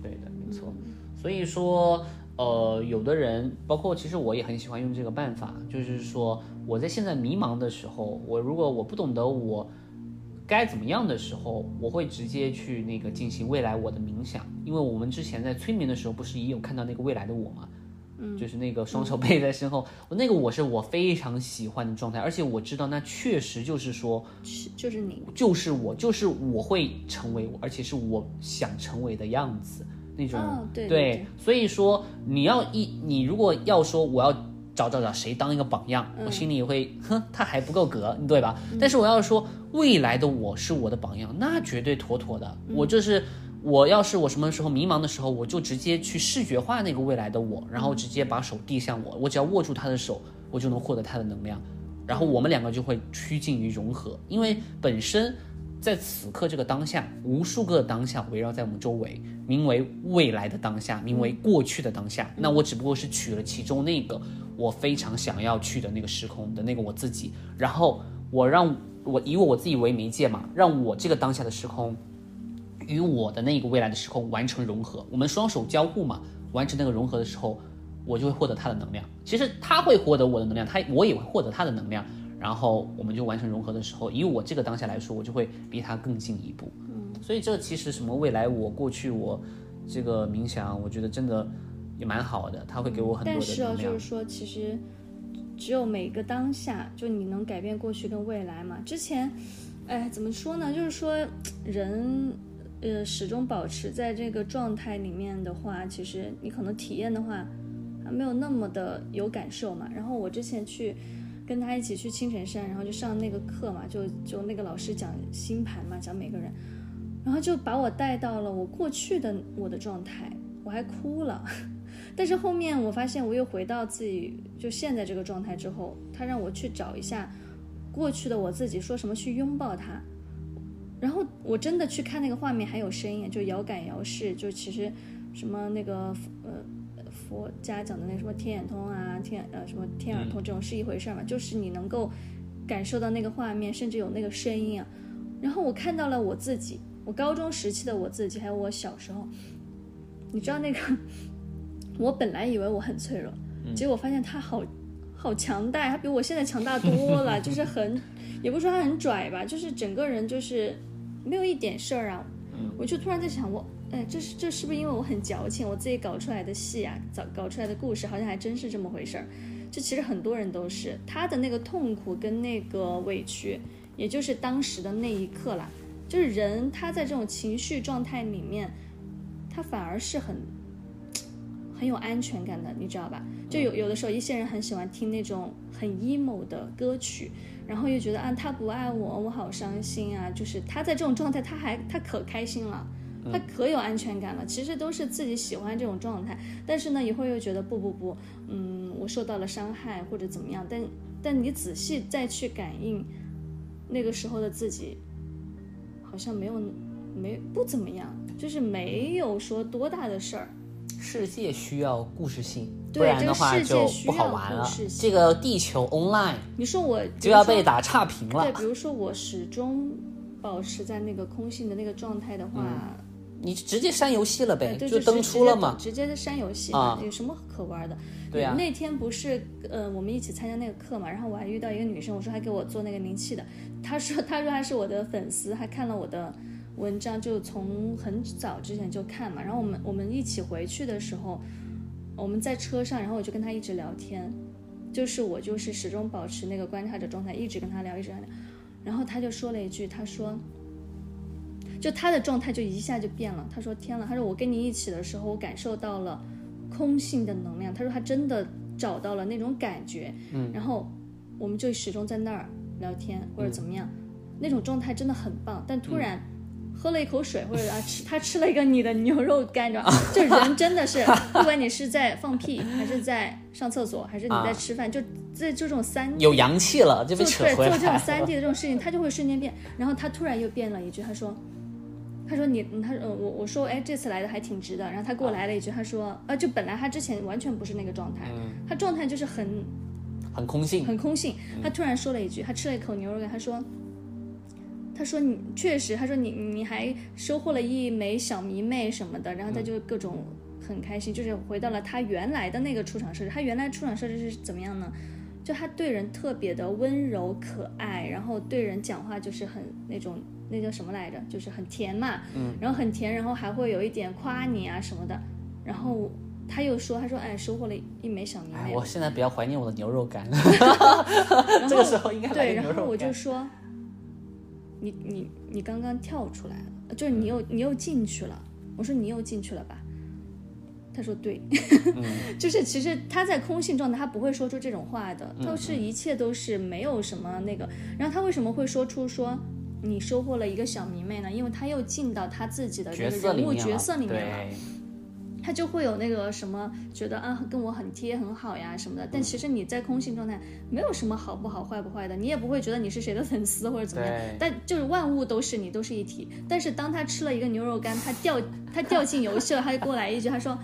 对的，没错。所以说，呃，有的人，包括其实我也很喜欢用这个办法，就是说我在现在迷茫的时候，我如果我不懂得我该怎么样的时候，我会直接去那个进行未来我的冥想，因为我们之前在催眠的时候，不是也有看到那个未来的我吗？嗯，就是那个双手背在身后，我那个我是我非常喜欢的状态，而且我知道那确实就是说，是就是你，就是我，就是我会成为我，而且是我想成为的样子那种。哦对所以说你要一你如果要说我要找找找谁当一个榜样，嗯我心里也会哼，他还不够格，对吧？但是我要说未来的我是我的榜样，那绝对妥妥的。嗯我就是我要是我什么时候迷茫的时候，我就直接去视觉化那个未来的我，然后直接把手递向我，我只要握住他的手，我就能获得他的能量。然后我们两个就会趋近于融合，因为本身在此刻这个当下，无数个当下围绕在我们周围，名为未来的当下，名为过去的当下。那我只不过是取了其中那个我非常想要去的那个时空的那个我自己，然后我让我以我自己为媒介嘛，让我这个当下的时空与我的那个未来的时空完成融合，我们双手交互嘛，完成那个融合的时候，我就会获得他的能量。其实他会获得我的能量，他我也会获得他的能量，然后我们就完成融合的时候，以我这个当下来说，我就会比他更进一步。嗯，所以这其实什么未来我过去我这个冥想，我觉得真的也蛮好的，他会给我很多的但是哦，能量。就是说，其实只有每个当下，就你能改变过去跟未来嘛。之前，哎，怎么说呢？就是说，人呃始终保持在这个状态里面的话，其实你可能体验的话，还没有那么的有感受嘛。然后我之前去。跟他一起去青城山，然后就上那个课嘛，就就那个老师讲星盘嘛，讲每个人，然后就把我带到了我过去的我的状态，我还哭了。但是后面我发现我又回到自己就现在这个状态之后，他让我去找一下过去的我自己，说什么去拥抱他。然后我真的去看那个画面，还有声音，就遥感遥视，就其实什么那个呃佛家讲的那什么天眼通啊，天呃什么天耳通这种是一回事儿嘛，就是你能够感受到那个画面，甚至有那个声音啊。然后我看到了我自己，我高中时期的我自己，还有我小时候，你知道那个。我本来以为我很脆弱，结果发现他好好强大，他比我现在强大多了，就是很，也不是说他很拽吧，就是整个人就是没有一点事儿啊。我就突然在想，我，哎，这是这是不是因为我很矫情，我自己搞出来的戏啊，搞搞出来的故事，好像还真是这么回事儿。这其实很多人都是他的那个痛苦跟那个委屈，也就是当时的那一刻啦。就是人他在这种情绪状态里面，他反而是很。很有安全感的，你知道吧？就有有的时候，一些人很喜欢听那种很 emo 的歌曲，然后又觉得啊，他不爱我，我好伤心啊。就是他在这种状态，他还他可开心了，他可有安全感了。其实都是自己喜欢这种状态，但是呢，一会儿又觉得不不不，嗯，我受到了伤害或者怎么样。但但你仔细再去感应那个时候的自己，好像没有没不怎么样，就是没有说多大的事儿。世界需要故事性，对不然的话这个世界就需要不好玩了故事。性这个地球 online 你说我就要被打差评了对，。比如说我始终保持在那个空性的那个状态的话，你直接删游戏了呗，就登出了嘛。直接的删游戏啊，有什么可玩的？对啊那天不是呃，我们一起参加那个课嘛，然后我还遇到一个女生，我说还给我做那个灵气的，她说她说她是我的粉丝，还看了我的文章，就从很早之前就看嘛。然后我们我们一起回去的时候，我们在车上，然后我就跟他一直聊天，就是我就是始终保持那个观察者状态，一直跟他聊，一直跟他聊。然后他就说了一句，他说。就他的状态就一下就变了。他说：“天了，他说我跟你一起的时候，我感受到了空性的能量。他说他真的找到了那种感觉。嗯，然后我们就始终在那儿聊天或者怎么样，那种状态真的很棒。但突然。喝了一口水，或者啊吃他吃了一个你的牛肉干，着就 人真的是，不管你是在放屁，还是在上厕所，还是你在吃饭，就这就这种三 有阳气了，就被扯回来做这种三了。D 的这种事情，他就会瞬间变。然后他突然又变了一句，他说：“他说你，他说呃我我说哎这次来的还挺值的。”然后他给我来了一句，他说：“啊就本来他之前完全不是那个状态，他状态就是很很空性。很空性。他突然说了一句，他吃了一口牛肉干，他说。”他说：“你确实，他说你你还收获了一枚小迷妹什么的，然后他就各种很开心，就是回到了他原来的那个出场设置。他原来出场设置是怎么样呢？就他对人特别的温柔可爱，然后对人讲话就是很那种那叫什么来着，就是很甜嘛，嗯，然后很甜，然后还会有一点夸你啊什么的。然后他又说，他说哎，收获了一枚小迷妹。我现在比较怀念我的牛肉干。这个时候应该对，然后我就说，你你你刚刚跳出来了，就是你又你又进去了。我说你又进去了吧？他说对，就是其实他在空性状态，他不会说出这种话的，都是一切都是没有什么那个。然后他为什么会说出说你收获了一个小迷妹呢？因为他又进到他自己的这个人物角色里面了。他就会有那个什么，觉得啊跟我很贴很好呀什么的，但其实你在空性状态，没有什么好不好坏不坏的，你也不会觉得你是谁的粉丝或者怎么样，但就是万物都是你都是一体。但是当他吃了一个牛肉干，他掉他掉进游戏了，他就过来一句，他说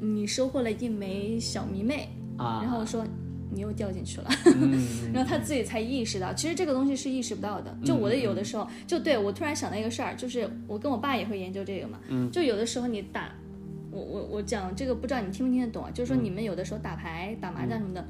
你收获了一枚小迷妹啊，然后说你又掉进去了，然后他自己才意识到，其实这个东西是意识不到的。就我的有的时候，就对我突然想到一个事儿，就是我跟我爸也会研究这个嘛，就有的时候你打。我我我讲这个不知道你听不听得懂啊？就是说你们有的时候打牌、打麻将什么的，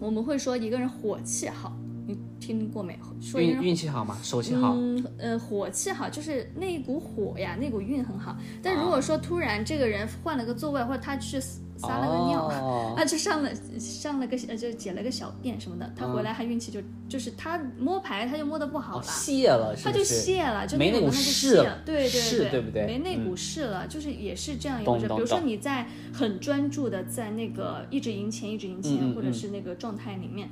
我们会说一个人火气好。你听过没？说运运气好吗？手气好？嗯呃，火气好，就是那一股火呀，那股运很好。但如果说突然这个人换了个座位，或者他去撒了个尿，他就上了上了个呃，就解了个小便什么的，他回来他运气就就是他摸牌他就摸的不好了，泄了，他就泄了，就没那股势了，对对对？没那股势了，就是也是这样一个事。比如说你在很专注的在那个一直赢钱一直赢钱，或者是那个状态里面。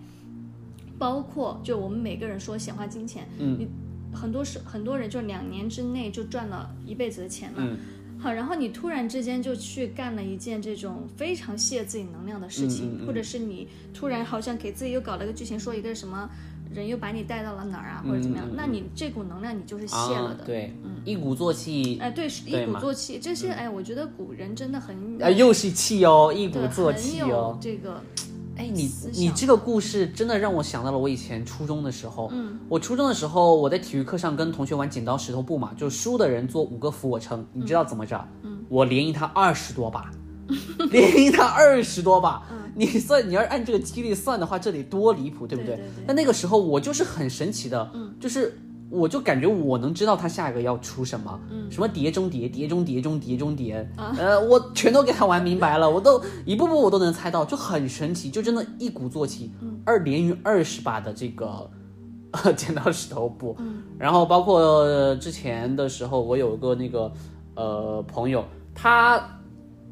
包括就我们每个人说显化金钱，嗯，你很多是很多人就两年之内就赚了一辈子的钱嘛，好，然后你突然之间就去干了一件这种非常泄自己能量的事情，或者是你突然好像给自己又搞了个剧情，说一个什么人又把你带到了哪儿啊，或者怎么样，那你这股能量你就是泄了的，对，嗯，一鼓作气，哎，对，一鼓作气，这些哎，我觉得古人真的很，啊，又是气哦，一鼓作气哦，这个。哎，你你这个故事真的让我想到了我以前初中的时候。嗯，我初中的时候，我在体育课上跟同学玩剪刀石头布嘛，就输的人做五个俯卧撑。你知道怎么着？嗯，我连赢他二十多把，连赢他二十多把。嗯，你算，你要按这个几率算的话，这得多离谱，对不对？对对。那那个时候我就是很神奇的，嗯，就是。我就感觉我能知道他下一个要出什么，什么碟中谍，碟中谍中谍中谍，呃，我全都给他玩明白了，我都一步步我都能猜到，就很神奇，就真的一鼓作气，二连赢二十把的这个 剪刀石头布，然后包括之前的时候，我有一个那个呃朋友，他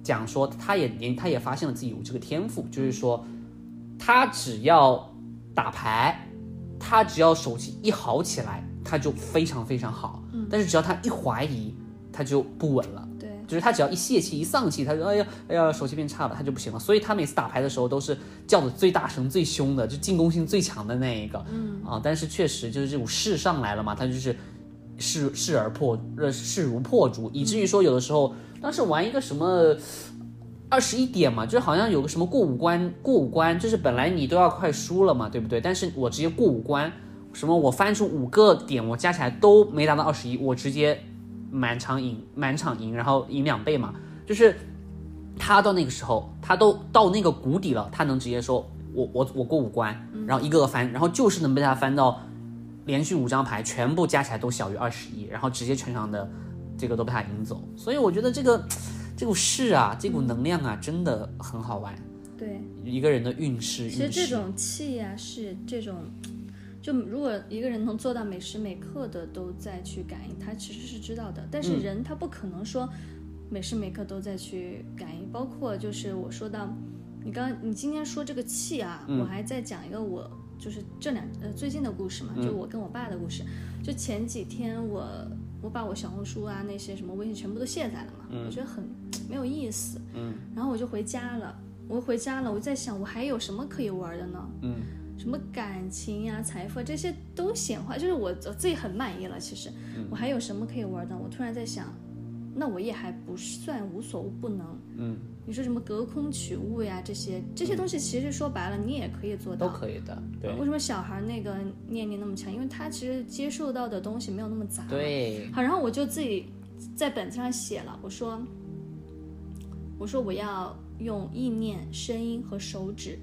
讲说他也连他也发现了自己有这个天赋，就是说他只要打牌，他只要手气一好起来。他就非常非常好，嗯，但是只要他一怀疑，他就不稳了，对，就是他只要一泄气、一丧气，他就哎呀哎呀手气变差了，他就不行了。所以他每次打牌的时候都是叫的最大声、最凶的，就进攻性最强的那一个，嗯啊。但是确实就是这种势上来了嘛，他就是势势而破，呃势如破竹，以至于说有的时候当时玩一个什么二十一点嘛，就是好像有个什么过五关，过五关就是本来你都要快输了嘛，对不对？但是我直接过五关。什么？我翻出五个点，我加起来都没达到二十一，我直接满场赢，满场赢，然后赢两倍嘛。就是他到那个时候，他都到那个谷底了，他能直接说，我我我过五关，然后一个个翻，然后就是能被他翻到连续五张牌全部加起来都小于二十一，然后直接全场的这个都被他赢走。所以我觉得这个这股势啊，这股能量啊，真的很好玩。对，一个人的运势，其实这种气呀，是这种。就如果一个人能做到每时每刻的都在去感应，他其实是知道的。但是人他不可能说每时每刻都在去感应。包括就是我说到，你刚你今天说这个气啊，我还在讲一个我就是这两呃最近的故事嘛，就我跟我爸的故事。就前几天我我把我小红书啊那些什么微信全部都卸载了嘛，我觉得很没有意思。嗯。然后我就回家了，我回家了，我在想我还有什么可以玩的呢？嗯。什么感情呀、财富这些都显化，就是我我自己很满意了。其实我还有什么可以玩的？我突然在想，那我也还不算无所不能。嗯，你说什么隔空取物呀，这些这些东西，其实说白了，你也可以做到。都可以的。对。为什么小孩那个念力那么强？因为他其实接受到的东西没有那么杂。对。好，然后我就自己在本子上写了，我说，我说我要用意念、声音和手指，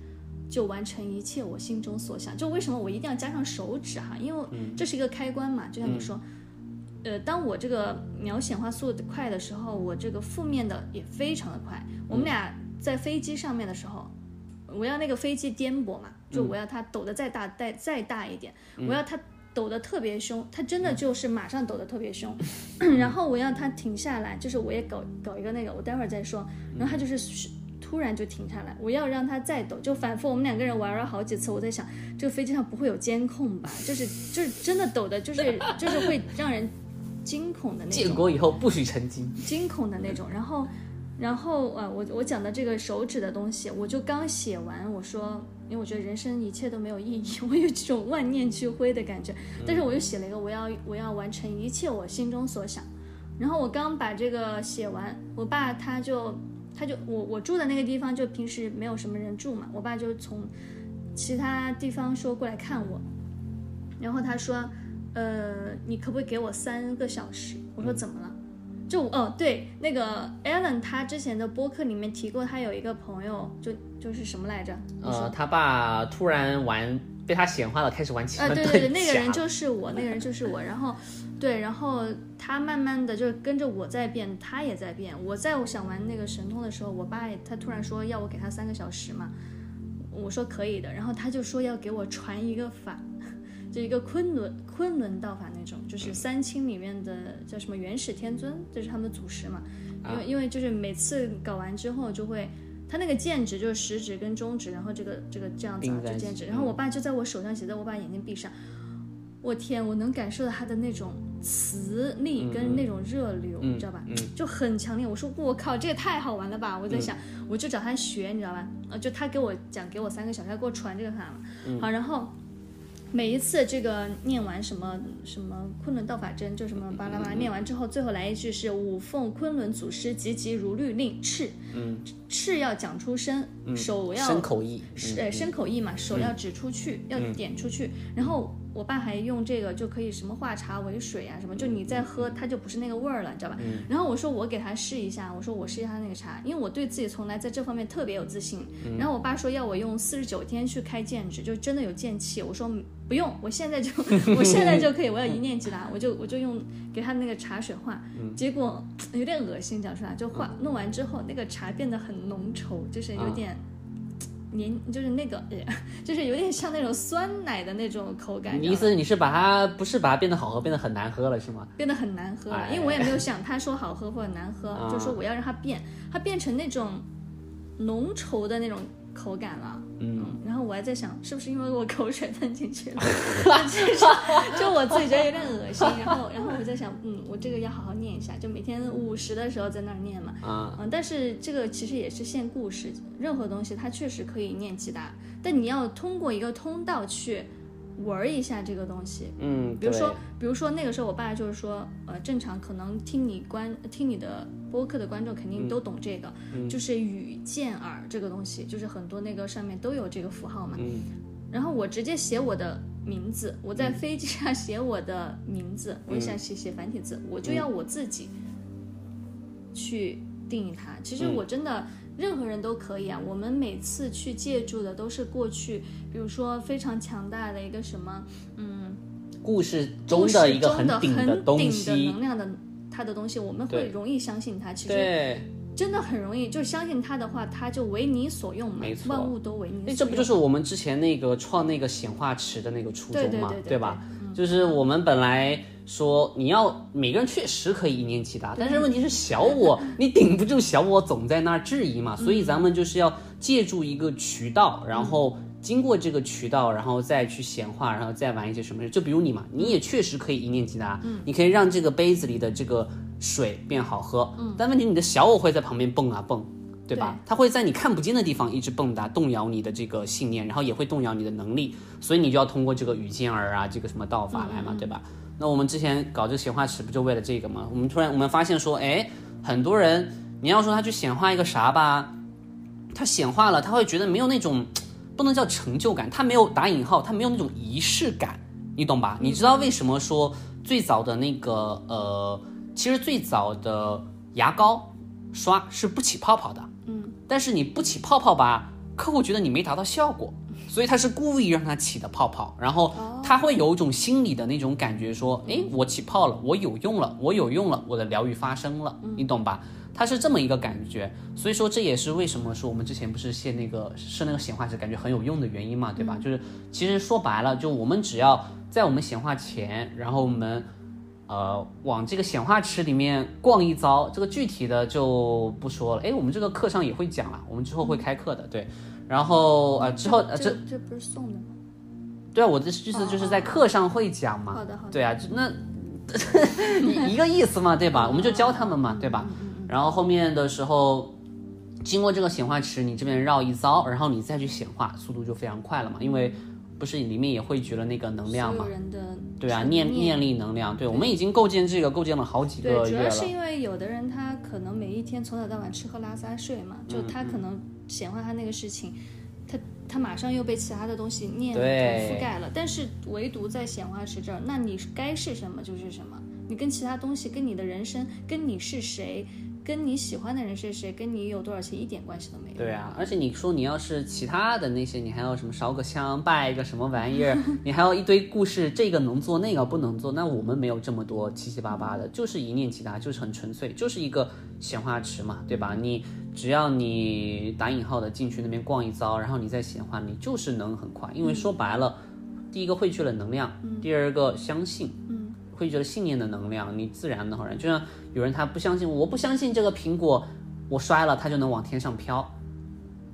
就完成一切我心中所想。就为什么我一定要加上手指哈？因为这是一个开关嘛，就像你说，呃，当我这个描显化速度快的时候，我这个负面的也非常的快。我们俩在飞机上面的时候，我要那个飞机颠簸嘛，就我要它抖得再大、再再大一点，我要它。抖得特别凶，它真的就是马上抖得特别凶，然后我要它停下来，就是我也搞搞一个那个，我待会儿再说。然后它就是突然就停下来，我要让它再抖，就反复。我们两个人玩了好几次，我在想这个飞机上不会有监控吧？就是就是真的抖的，就是 就是会让人惊恐的那种。建国以后不许成精。惊恐的那种，然后。然后啊，我我讲的这个手指的东西，我就刚写完，我说，因为我觉得人生一切都没有意义，我有这种万念俱灰的感觉。但是我又写了一个，我要我要完成一切我心中所想。然后我刚把这个写完，我爸他就他就我我住的那个地方就平时没有什么人住嘛，我爸就从其他地方说过来看我，然后他说，呃，你可不可以给我三个小时？我说怎么了？就哦对，那个 Alan 他之前的播客里面提过，他有一个朋友，就就是什么来着？呃，他爸突然玩被他显化了，开始玩起啊，对对对，那个人就是我，那个人就是我。然后对，然后他慢慢的就跟着我在变，他也在变。我在我想玩那个神通的时候，我爸他突然说要我给他三个小时嘛，我说可以的。然后他就说要给我传一个法。就一个昆仑昆仑道法那种，就是三清里面的叫什么元始天尊，这是他们的祖师嘛。因为因为就是每次搞完之后就会，他那个剑指就是食指跟中指，然后这个这个这样子就剑指，然后我爸就在我手上写，在我把眼睛闭上，我天，我能感受到他的那种磁力跟那种热流，你知道吧？就很强烈。我说我靠，这也太好玩了吧！我在想，我就找他学，你知道吧？呃，就他给我讲，给我三个小时，他给我传这个法嘛。好，然后。每一次这个念完什么什么昆仑道法真，就什么巴拉巴拉，念完之后，最后来一句是五奉昆仑祖师急急如律令敕，嗯，敕要讲出声，手要声口意，呃，声口意嘛，手要指出去，要点出去，然后。我爸还用这个就可以什么化茶为水啊，什么就你再喝它就不是那个味儿了，你知道吧？然后我说我给他试一下，我说我试一下那个茶，因为我对自己从来在这方面特别有自信。然后我爸说要我用四十九天去开剑指，就真的有剑气。我说不用，我现在就 我现在就可以，我要一念即达，我就我就用给他那个茶水化，结果有点恶心讲出来，就化弄完之后那个茶变得很浓稠，就是有点。黏就是那个，就是有点像那种酸奶的那种口感。你意思你是把它不是把它变得好喝，变得很难喝了是吗？变得很难喝了，因为我也没有想他说好喝或者难喝，就说我要让它变，它变成那种浓稠的那种。口感了，嗯，然后我还在想，是不是因为我口水喷进去了，就我自己觉得有点恶心。然后，然后我在想，嗯，我这个要好好念一下，就每天午时的时候在那儿念嘛，啊，嗯，但是这个其实也是限故事，任何东西它确实可以念其他，但你要通过一个通道去。玩一下这个东西，嗯，比如说，比如说那个时候，我爸就是说，呃，正常可能听你观听你的播客的观众肯定都懂这个，就是语见耳这个东西，就是很多那个上面都有这个符号嘛。嗯，然后我直接写我的名字，我在飞机上 写我的名字，我想写写繁体字，我就要我自己去定义它。其实我真的。任何人都可以啊！我们每次去借助的都是过去，比如说非常强大的一个什么，嗯，故事中的一个很顶的东西，能量的它的东西，我们会容易相信它。其实真的很容易，就相信它的话，它就为你所用嘛。没错，万物都为你。所用这不就是我们之前那个创那个显化池的那个初衷嘛？对吧？就是我们本来说你要每个人确实可以一念其达，但是问题是小我 你顶不住小我总在那儿质疑嘛，所以咱们就是要借助一个渠道，然后经过这个渠道，然后再去显化，然后再玩一些什么事就比如你嘛，你也确实可以一念即达，嗯，你可以让这个杯子里的这个水变好喝，嗯，但问题你的小我会在旁边蹦啊蹦。对吧？它会在你看不见的地方一直蹦跶，动摇你的这个信念，然后也会动摇你的能力，所以你就要通过这个雨见儿啊，这个什么道法来嘛，对吧？那我们之前搞这个显化池不就为了这个吗？我们突然我们发现说，哎，很多人你要说他去显化一个啥吧，他显化了，他会觉得没有那种不能叫成就感，他没有打引号，他没有那种仪式感，你懂吧？你知道为什么说最早的那个呃，其实最早的牙膏。刷是不起泡泡的，嗯，但是你不起泡泡吧，客户觉得你没达到效果，所以他是故意让它起的泡泡，然后他会有一种心理的那种感觉，说，哎，我起泡了，我有用了，我有用了，我的疗愈发生了，你懂吧？他是这么一个感觉，所以说这也是为什么说我们之前不是卸那个是那个显化值感觉很有用的原因嘛，对吧？就是其实说白了，就我们只要在我们显化前，然后我们呃往这个显化池里面逛一遭，这个具体的就不说了。哎，我们这个课上也会讲了，我们之后会开课的，对。然后呃之后呃这这不是送的吗？对啊，我的意思就是在课上会讲嘛。好的好的。对啊，那一 一个意思嘛，对吧？我们就教他们嘛，对吧？然后后面的时候，经过这个显化池，你这边绕一遭，然后你再去显化，速度就非常快了嘛。因为不是里面也汇聚了那个能量嘛？对啊，念念力能量。对，我们已经构建这个，构建了好几个月了。主要是因为有的人他可能每一天从早到晚吃喝拉撒睡嘛，就他可能显化他那个事情，他他马上又被其他的东西念覆盖了。但是唯独在显化池这儿，那你该是什么就是什么，你跟其他东西、跟你的人生、跟你是谁。跟你喜欢的人是谁，跟你有多少钱一点关系都没有。对啊，而且你说你要是其他的那些，你还要什么烧个香拜一个什么玩意儿，你还要一堆故事，这个能做那个不能做。那我们没有这么多七七八八的，就是一念其他，就是很纯粹，就是一个闲话池嘛，对吧？你只要你打引号的进去那边逛一遭，然后你再闲话，你就是能很快。因为说白了，第一个汇聚了能量，第二个相信。会觉得信念的能量，你自然的话，就像有人他不相信，我不相信这个苹果，我摔了它就能往天上飘，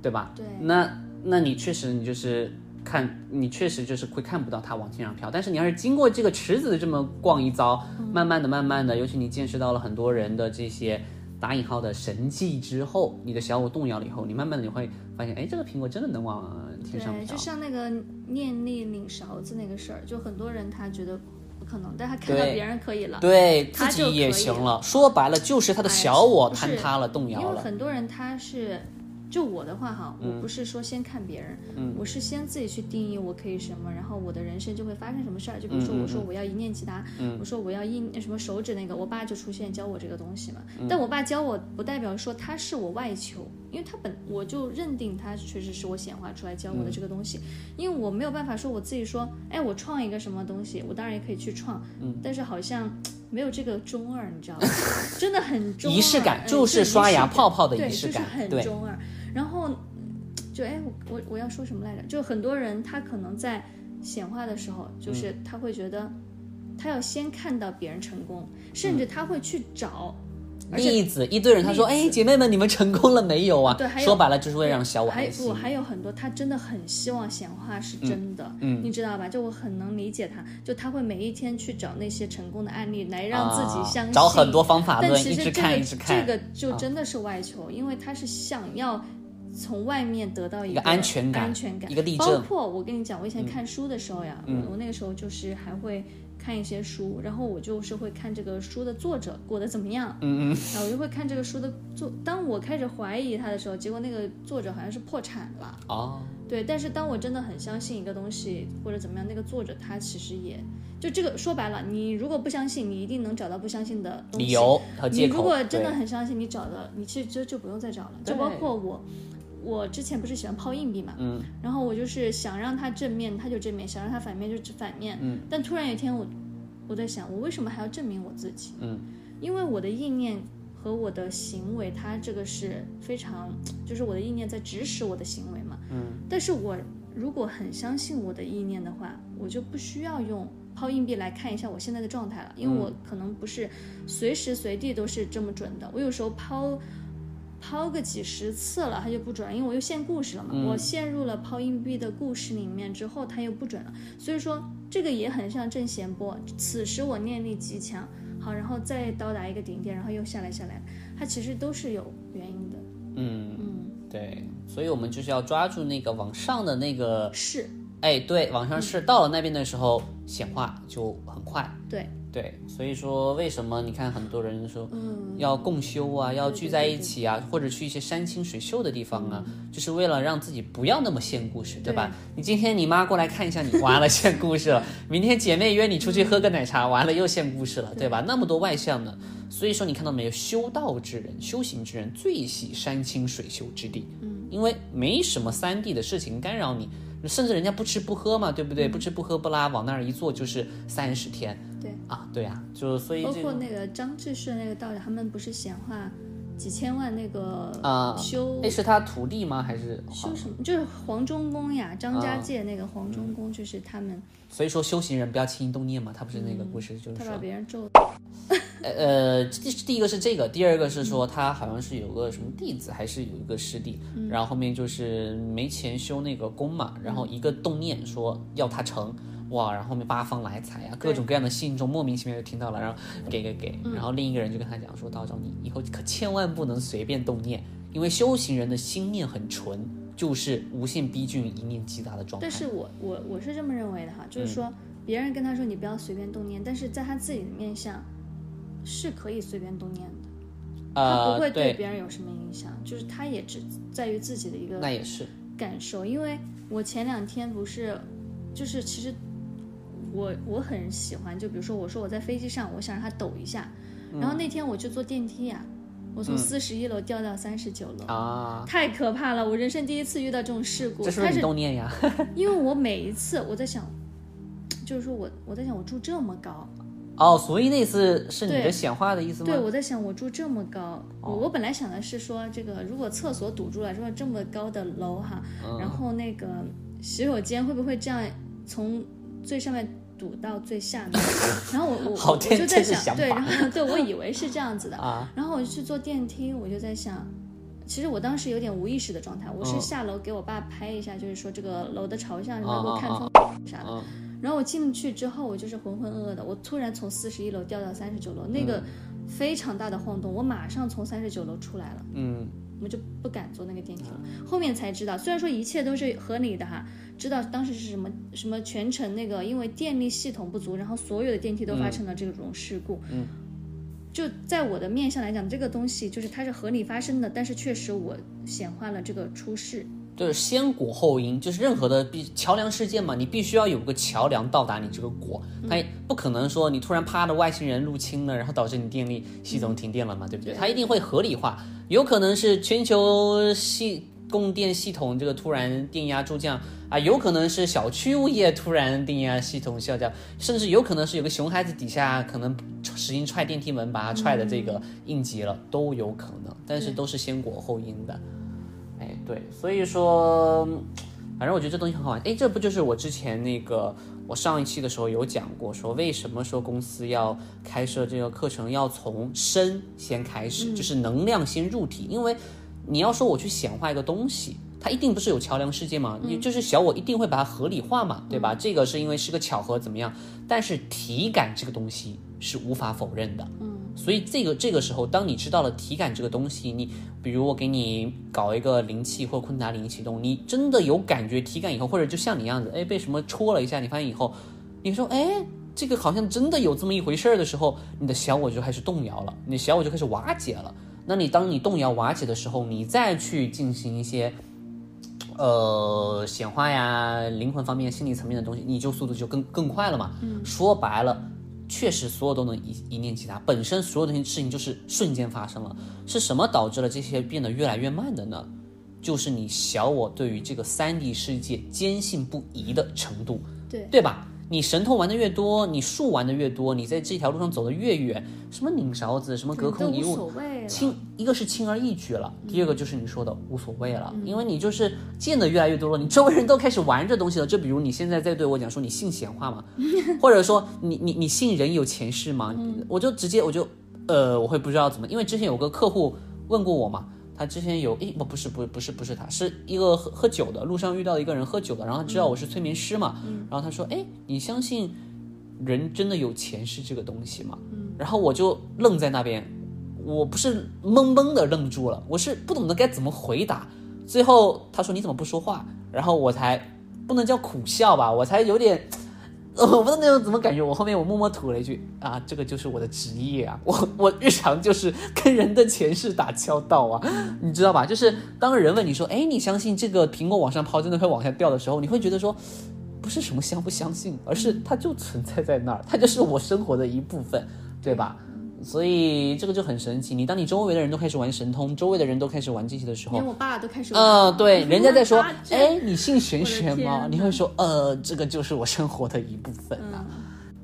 对吧？对。那那你确实你就是看，你确实就是会看不到它往天上飘。但是你要是经过这个池子这么逛一遭，慢慢的、慢慢的，尤其你见识到了很多人的这些打引号的神迹之后，你的小我动摇了以后，你慢慢的你会发现，哎，这个苹果真的能往天上飘。就像那个念力拧勺子那个事儿，就很多人他觉得。可能，但他看到别人可以了，对自己也行了。说白了，就是他的小我坍塌了，动摇了。因为很多人他是。就我的话哈，我不是说先看别人，我是先自己去定义我可以什么，然后我的人生就会发生什么事儿。就比如说我说我要一念即达，我说我要一什么手指那个，我爸就出现教我这个东西嘛。但我爸教我不代表说他是我外求，因为他本我就认定他确实是我显化出来教我的这个东西，因为我没有办法说我自己说，哎，我创一个什么东西，我当然也可以去创，但是好像。没有这个中二，你知道吗？真的很中仪式感，就是刷牙泡泡的仪式感，对，就是很中二。然后就哎，我我我要说什么来着？就很多人他可能在显化的时候，就是他会觉得他要先看到别人成功，甚至他会去找。例子一堆人，他说：“哎，姐妹们，你们成功了没有啊？”对，还有说白了就是为了让小我还不还有很多，他真的很希望显化是真的，嗯，你知道吧？就我很能理解他，就他会每一天去找那些成功的案例来让自己相信，找很多方法论，一直看一直看。这个就真的是外求，因为他是想要从外面得到一个安全感，安全感，一个例证。包括我跟你讲，我以前看书的时候呀，我我那个时候就是还会。看一些书，然后我就是会看这个书的作者过得怎么样，嗯嗯，然后我就会看这个书的作。当我开始怀疑他的时候，结果那个作者好像是破产了。哦，对，但是当我真的很相信一个东西或者怎么样，那个作者他其实也就这个说白了，你如果不相信，你一定能找到不相信的理由和借口。你如果真的很相信，你找的你其实就就不用再找了。就包括我。我之前不是喜欢抛硬币嘛，嗯，然后我就是想让它正面，它就正面；想让它反面，就反面。嗯，但突然有一天，我我在想，我为什么还要证明我自己？嗯，因为我的意念和我的行为，它这个是非常，就是我的意念在指使我的行为嘛。嗯，但是我如果很相信我的意念的话，我就不需要用抛硬币来看一下我现在的状态了，因为我可能不是随时随地都是这么准的。我有时候抛。抛个几十次了，它就不准，因为我又现故事了嘛。我陷入了抛硬币的故事里面之后，它又不准了。所以说，这个也很像正弦波。此时我念力极强，好，然后再到达一个顶点，然后又下来下来，它其实都是有原因的。嗯嗯，对，所以我们就是要抓住那个往上的那个是，哎，对，往上是到了那边的时候显化就很快。对。对，所以说为什么你看很多人说，嗯，要共修啊，要聚在一起啊，或者去一些山清水秀的地方啊，就是为了让自己不要那么现故事，对吧？你今天你妈过来看一下你，完了现故事了；明天姐妹约你出去喝个奶茶，完了又现故事了，对吧？那么多外向的。所以说你看到没有，修道之人、修行之人最喜山清水秀之地，嗯，因为没什么三地的事情干扰你，甚至人家不吃不喝嘛，对不对？不吃不喝不拉，往那儿一坐就是三十天。对啊，对啊，就所以包括那个张志顺那个道长，他们不是显化几千万那个啊修那是他徒弟吗？还是修什么？就是黄忠公呀，张家界那个黄忠公，就是他们。所以说修行人不要轻易动念嘛，他不是那个故事，就是他把别人咒。呃呃，第第一个是这个，第二个是说他好像是有个什么弟子，还是有一个师弟，然后后面就是没钱修那个功嘛，然后一个动念说要他成，哇，然后后面八方来财啊，各种各样的信众莫名其妙就听到了，然后给给给，然后另一个人就跟他讲说，道长你以后可千万不能随便动念，因为修行人的心念很纯，就是无限逼近一念即达的状态。但是我我我是这么认为的哈，就是说别人跟他说你不要随便动念，但是在他自己的面相。是可以随便动念的，他不会对别人有什么影响，就是他也只在于自己的一个那也是感受。因为我前两天不是，就是其实我我很喜欢，就比如说我说我在飞机上，我想让它抖一下，然后那天我去坐电梯呀，我从四十一楼掉到三十九楼啊，太可怕了！我人生第一次遇到这种事故，这是你动念呀？因为我每一次我在想，就是说我我在想我住这么高。哦，所以那次是你的显化的意思吗？对，我在想，我住这么高，我我本来想的是说，这个如果厕所堵住了，说这么高的楼哈，然后那个洗手间会不会这样从最上面堵到最下面？然后我我我就在想，对，然后 对我以为是这样子的，然后我就去坐电梯，我就在想，其实我当时有点无意识的状态，我是下楼给我爸拍一下，就是说这个楼的朝向，然后看风啥的。然后我进去之后，我就是浑浑噩噩的。我突然从四十一楼掉到三十九楼，那个非常大的晃动，我马上从三十九楼出来了。嗯，我就不敢坐那个电梯了。后面才知道，虽然说一切都是合理的哈，知道当时是什么什么全程那个因为电力系统不足，然后所有的电梯都发生了这种事故。嗯，就在我的面相来讲，这个东西就是它是合理发生的，但是确实我显化了这个出事。就是先果后因，就是任何的必桥梁事件嘛，你必须要有个桥梁到达你这个果，它不可能说你突然啪的外星人入侵了，然后导致你电力系统停电了嘛，对不对？它一定会合理化，有可能是全球系供电系统这个突然电压骤降啊，有可能是小区物业突然电压系统下降，甚至有可能是有个熊孩子底下可能使劲踹电梯门把它踹的这个应急了，都有可能，但是都是先果后因的。哎，对，所以说，反正我觉得这东西很好玩。哎，这不就是我之前那个我上一期的时候有讲过，说为什么说公司要开设这个课程，要从身先开始，就是能量先入体。因为你要说我去显化一个东西，它一定不是有桥梁世界嘛，你就是小我一定会把它合理化嘛，对吧？这个是因为是个巧合怎么样？但是体感这个东西是无法否认的。嗯。所以这个这个时候，当你知道了体感这个东西，你比如我给你搞一个灵气或昆达灵启动，你真的有感觉体感以后，或者就像你样子，哎，被什么戳了一下，你发现以后，你说，哎，这个好像真的有这么一回事儿的时候，你的小我就开始动摇了，你的小我就开始瓦解了。那你当你动摇瓦解的时候，你再去进行一些，呃，显化呀、灵魂方面、心理层面的东西，你就速度就更更快了嘛。嗯，说白了。确实，所有都能一一念即达。本身所有的事情就是瞬间发生了。是什么导致了这些变得越来越慢的呢？就是你小我对于这个三 D 世界坚信不疑的程度，对对吧？你神通玩的越多，你术玩的越多，你在这条路上走的越远，什么拧勺子，什么隔空一物，轻一个是轻而易举了，第二个就是你说的无所谓了，因为你就是见的越来越多了，你周围人都开始玩这东西了。就比如你现在在对我讲说你信闲话吗？或者说你你你信人有前世吗？我就直接我就呃我会不知道怎么，因为之前有个客户问过我嘛。他之前有诶不不是不不是不是他是一个喝喝酒的路上遇到一个人喝酒的，然后他知道我是催眠师嘛，然后他说哎你相信人真的有前世这个东西吗？然后我就愣在那边，我不是懵懵的愣住了，我是不懂得该怎么回答。最后他说你怎么不说话？然后我才不能叫苦笑吧，我才有点。我不知道那种怎么感觉，我后面我默默吐了一句啊，这个就是我的职业啊，我我日常就是跟人的前世打交道啊，你知道吧？就是当人问你说，哎，你相信这个苹果往上抛真的会往下掉的时候，你会觉得说，不是什么相不相信，而是它就存在在那儿，它就是我生活的一部分，对吧？所以这个就很神奇。你当你周围的人都开始玩神通，周围的人都开始玩这些的时候连，我爸都开始玩嗯、了。对，人家在说哎，你信玄学吗？你会说，呃，这个就是我生活的一部分啊。嗯，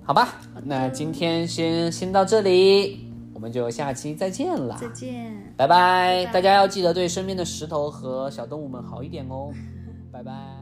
好吧，那今天先先到这里，我们就下期再见了，再见。拜拜大家要记得对身边的石头和小动物们好一点哦，拜拜。